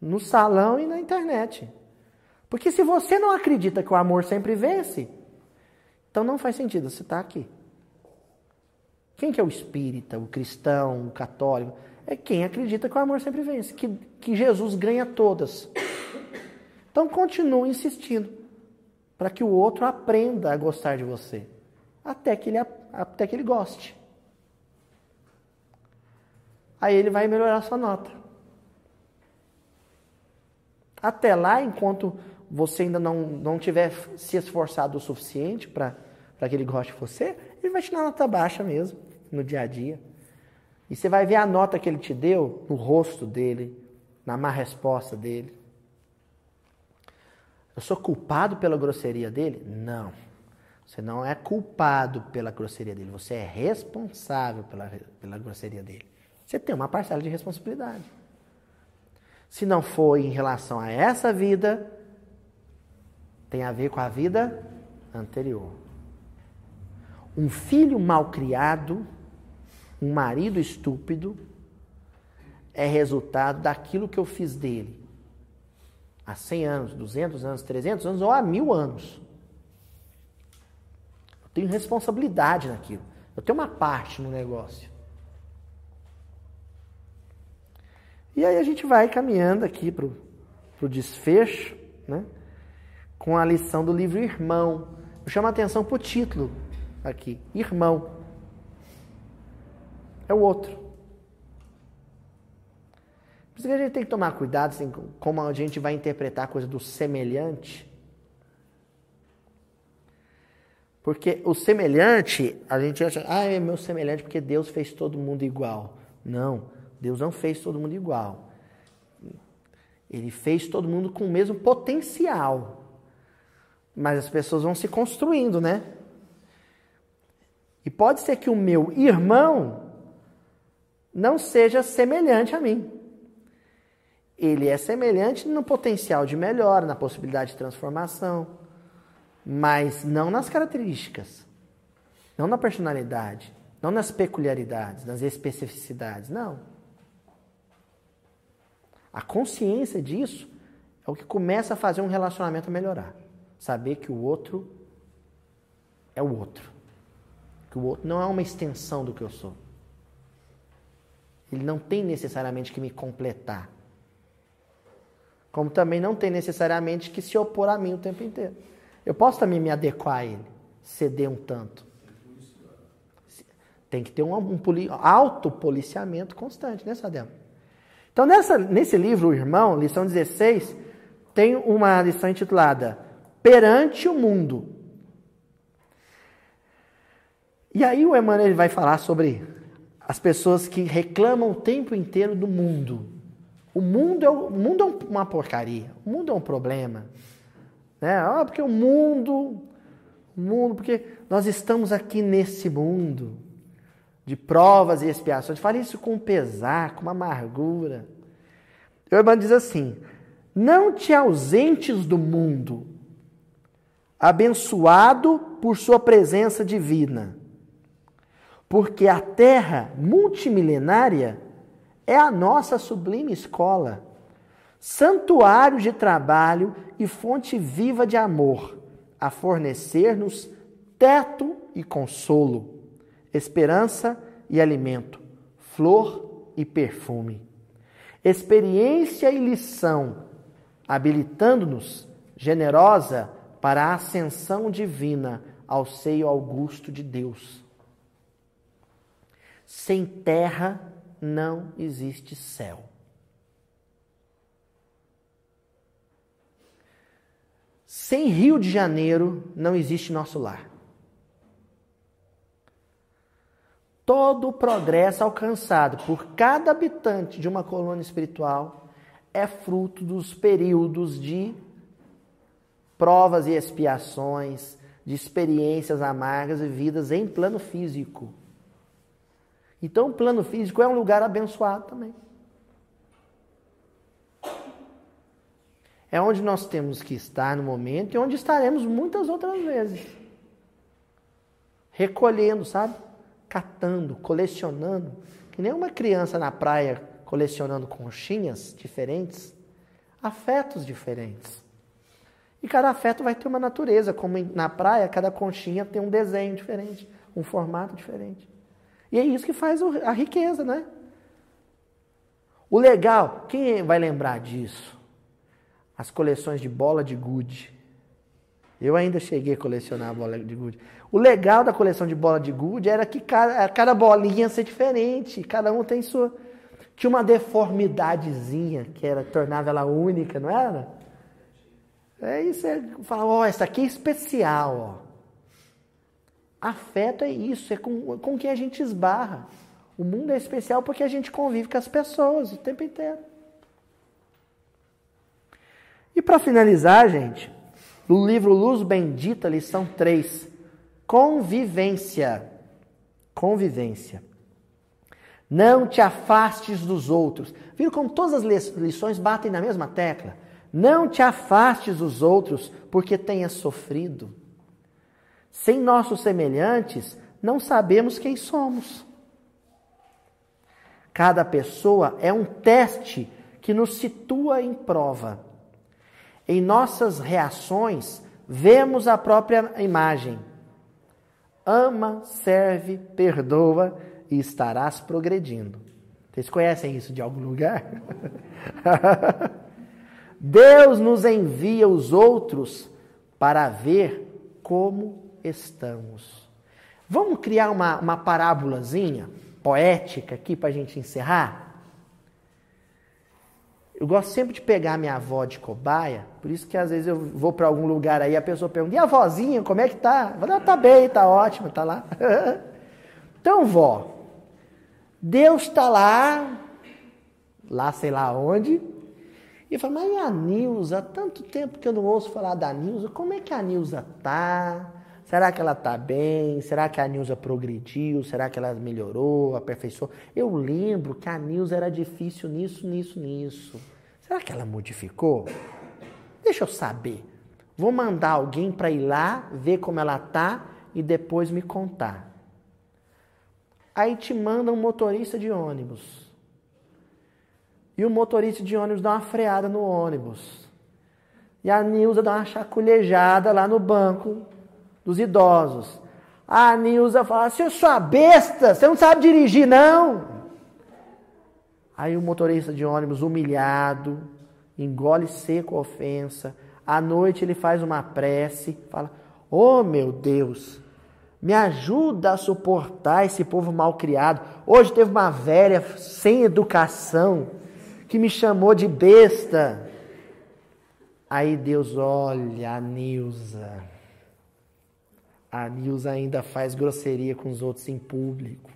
No salão e na internet. Porque se você não acredita que o amor sempre vence, então não faz sentido você estar tá aqui. Quem que é o espírita, o cristão, o católico? É quem acredita que o amor sempre vence, que, que Jesus ganha todas. Então continue insistindo para que o outro aprenda a gostar de você, até que ele, até que ele goste. Aí ele vai melhorar sua nota. Até lá, enquanto você ainda não, não tiver se esforçado o suficiente para para que ele goste de você, ele vai te dar nota baixa mesmo, no dia a dia. E você vai ver a nota que ele te deu no rosto dele, na má resposta dele. Eu sou culpado pela grosseria dele? Não. Você não é culpado pela grosseria dele, você é responsável pela, pela grosseria dele. Você tem uma parcela de responsabilidade. Se não for em relação a essa vida, tem a ver com a vida anterior. Um filho mal criado, um marido estúpido, é resultado daquilo que eu fiz dele há 100 anos, 200 anos, 300 anos ou há mil anos. Eu tenho responsabilidade naquilo. Eu tenho uma parte no negócio. E aí a gente vai caminhando aqui para o desfecho, né? com a lição do livro Irmão. Eu chamo a atenção para o título aqui, irmão. É o outro. Por isso que a gente tem que tomar cuidado assim, como a gente vai interpretar a coisa do semelhante. Porque o semelhante, a gente acha, ah, é meu semelhante porque Deus fez todo mundo igual. Não, Deus não fez todo mundo igual. Ele fez todo mundo com o mesmo potencial. Mas as pessoas vão se construindo, né? E pode ser que o meu irmão não seja semelhante a mim. Ele é semelhante no potencial de melhora, na possibilidade de transformação, mas não nas características, não na personalidade, não nas peculiaridades, nas especificidades, não. A consciência disso é o que começa a fazer um relacionamento melhorar. Saber que o outro é o outro que o outro não é uma extensão do que eu sou. Ele não tem necessariamente que me completar. Como também não tem necessariamente que se opor a mim o tempo inteiro. Eu posso também me adequar a ele, ceder um tanto. Tem que ter um, um poli, autopoliciamento constante, né, Sadel? Então, nessa, nesse livro, o Irmão, lição 16, tem uma lição intitulada Perante o Mundo. E aí o Emmanuel vai falar sobre as pessoas que reclamam o tempo inteiro do mundo. O mundo é, o mundo é uma porcaria, o mundo é um problema. Né? Ah, porque o mundo, mundo, porque nós estamos aqui nesse mundo de provas e expiações. Fale isso com pesar, com amargura. O irmão diz assim: Não te ausentes do mundo, abençoado por sua presença divina, porque a terra multimilenária é a nossa sublime escola, santuário de trabalho e fonte viva de amor, a fornecer-nos teto e consolo, esperança e alimento, flor e perfume, experiência e lição, habilitando-nos generosa para a ascensão divina ao seio augusto de Deus. Sem terra não existe céu. Sem Rio de Janeiro não existe nosso lar. Todo o progresso alcançado por cada habitante de uma colônia espiritual é fruto dos períodos de provas e expiações, de experiências amargas vividas em plano físico. Então, o plano físico é um lugar abençoado também. É onde nós temos que estar no momento e onde estaremos muitas outras vezes. Recolhendo, sabe? Catando, colecionando. Que nem uma criança na praia colecionando conchinhas diferentes, afetos diferentes. E cada afeto vai ter uma natureza, como na praia, cada conchinha tem um desenho diferente, um formato diferente. E é isso que faz a riqueza, né? O legal, quem vai lembrar disso? As coleções de bola de gude. Eu ainda cheguei a colecionar bola de gude. O legal da coleção de bola de gude era que cada, cada bolinha ia ser diferente, cada um tem sua. Tinha uma deformidadezinha que era tornava ela única, não era? É isso, é falar, ó, oh, essa aqui é especial, ó. Afeto é isso, é com, com quem a gente esbarra. O mundo é especial porque a gente convive com as pessoas o tempo inteiro. E para finalizar, gente, no livro Luz Bendita, lição 3, convivência. Convivência. Não te afastes dos outros. Viram como todas as lições batem na mesma tecla? Não te afastes dos outros porque tenhas sofrido. Sem nossos semelhantes, não sabemos quem somos. Cada pessoa é um teste que nos situa em prova. Em nossas reações, vemos a própria imagem. Ama, serve, perdoa e estarás progredindo. Vocês conhecem isso de algum lugar? Deus nos envia os outros para ver como estamos. Vamos criar uma, uma parábolazinha poética aqui para a gente encerrar? Eu gosto sempre de pegar minha avó de cobaia, por isso que às vezes eu vou para algum lugar aí a pessoa pergunta: e a vozinha, como é que tá? Falo, ah, tá bem, tá ótimo, tá lá. então, vó, Deus está lá, lá sei lá onde, e eu falo, mas e a Nilza? Há tanto tempo que eu não ouço falar da Nilza, como é que a Nilza tá? Será que ela está bem? Será que a Nilza progrediu? Será que ela melhorou, aperfeiçoou? Eu lembro que a Nilza era difícil nisso, nisso, nisso. Será que ela modificou? Deixa eu saber. Vou mandar alguém para ir lá, ver como ela tá e depois me contar. Aí te manda um motorista de ônibus. E o motorista de ônibus dá uma freada no ônibus. E a Nilza dá uma chaculejada lá no banco dos idosos. A Nilza fala: é sua besta, você não sabe dirigir, não. Aí o motorista de ônibus, humilhado, engole seco a ofensa. À noite ele faz uma prece, fala: Oh meu Deus, me ajuda a suportar esse povo mal criado. Hoje teve uma velha sem educação que me chamou de besta. Aí Deus olha a Nilza a Nilza ainda faz grosseria com os outros em público.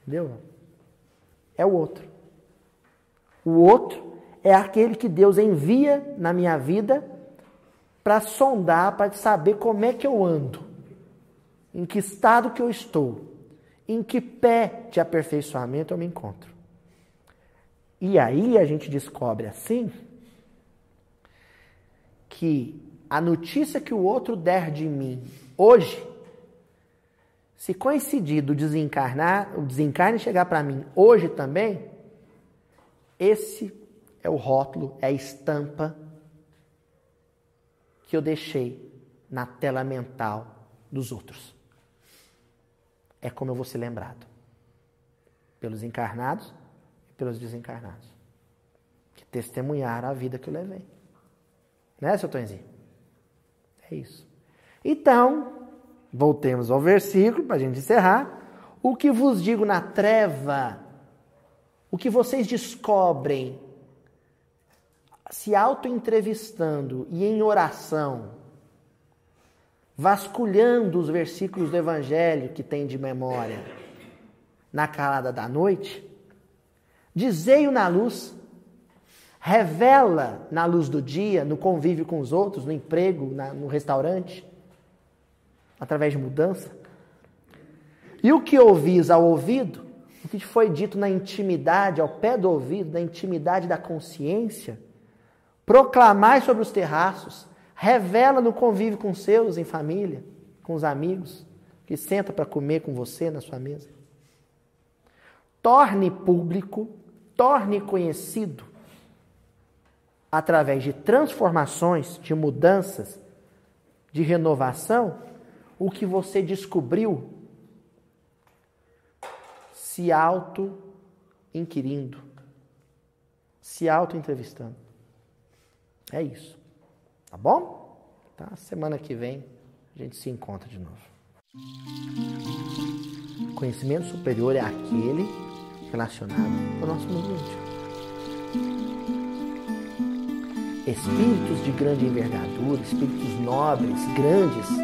Entendeu? É o outro. O outro é aquele que Deus envia na minha vida para sondar, para saber como é que eu ando, em que estado que eu estou, em que pé de aperfeiçoamento eu me encontro. E aí a gente descobre assim que a notícia que o outro der de mim hoje, se coincidir do desencarnar, o desencarne chegar para mim hoje também, esse é o rótulo, é a estampa que eu deixei na tela mental dos outros. É como eu vou ser lembrado. Pelos encarnados e pelos desencarnados. Que testemunharam a vida que eu levei. Né, seu Tonzinho? É isso. Então, voltemos ao versículo para a gente encerrar. O que vos digo na treva, o que vocês descobrem se auto-entrevistando e em oração, vasculhando os versículos do Evangelho que tem de memória na calada da noite, dizei-o na luz, revela na luz do dia, no convívio com os outros, no emprego, na, no restaurante, através de mudança. E o que ouvis ao ouvido, o que foi dito na intimidade, ao pé do ouvido, na intimidade da consciência, proclamai sobre os terraços, revela no convívio com seus em família, com os amigos que senta para comer com você na sua mesa. Torne público, torne conhecido através de transformações, de mudanças, de renovação, o que você descobriu se auto-inquirindo, se auto-entrevistando. É isso. Tá bom? Tá? Semana que vem a gente se encontra de novo. Conhecimento superior é aquele relacionado ao nosso mundo íntimo. Espíritos de grande envergadura, espíritos nobres, grandes,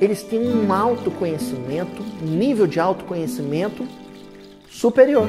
eles têm um autoconhecimento, um nível de autoconhecimento superior.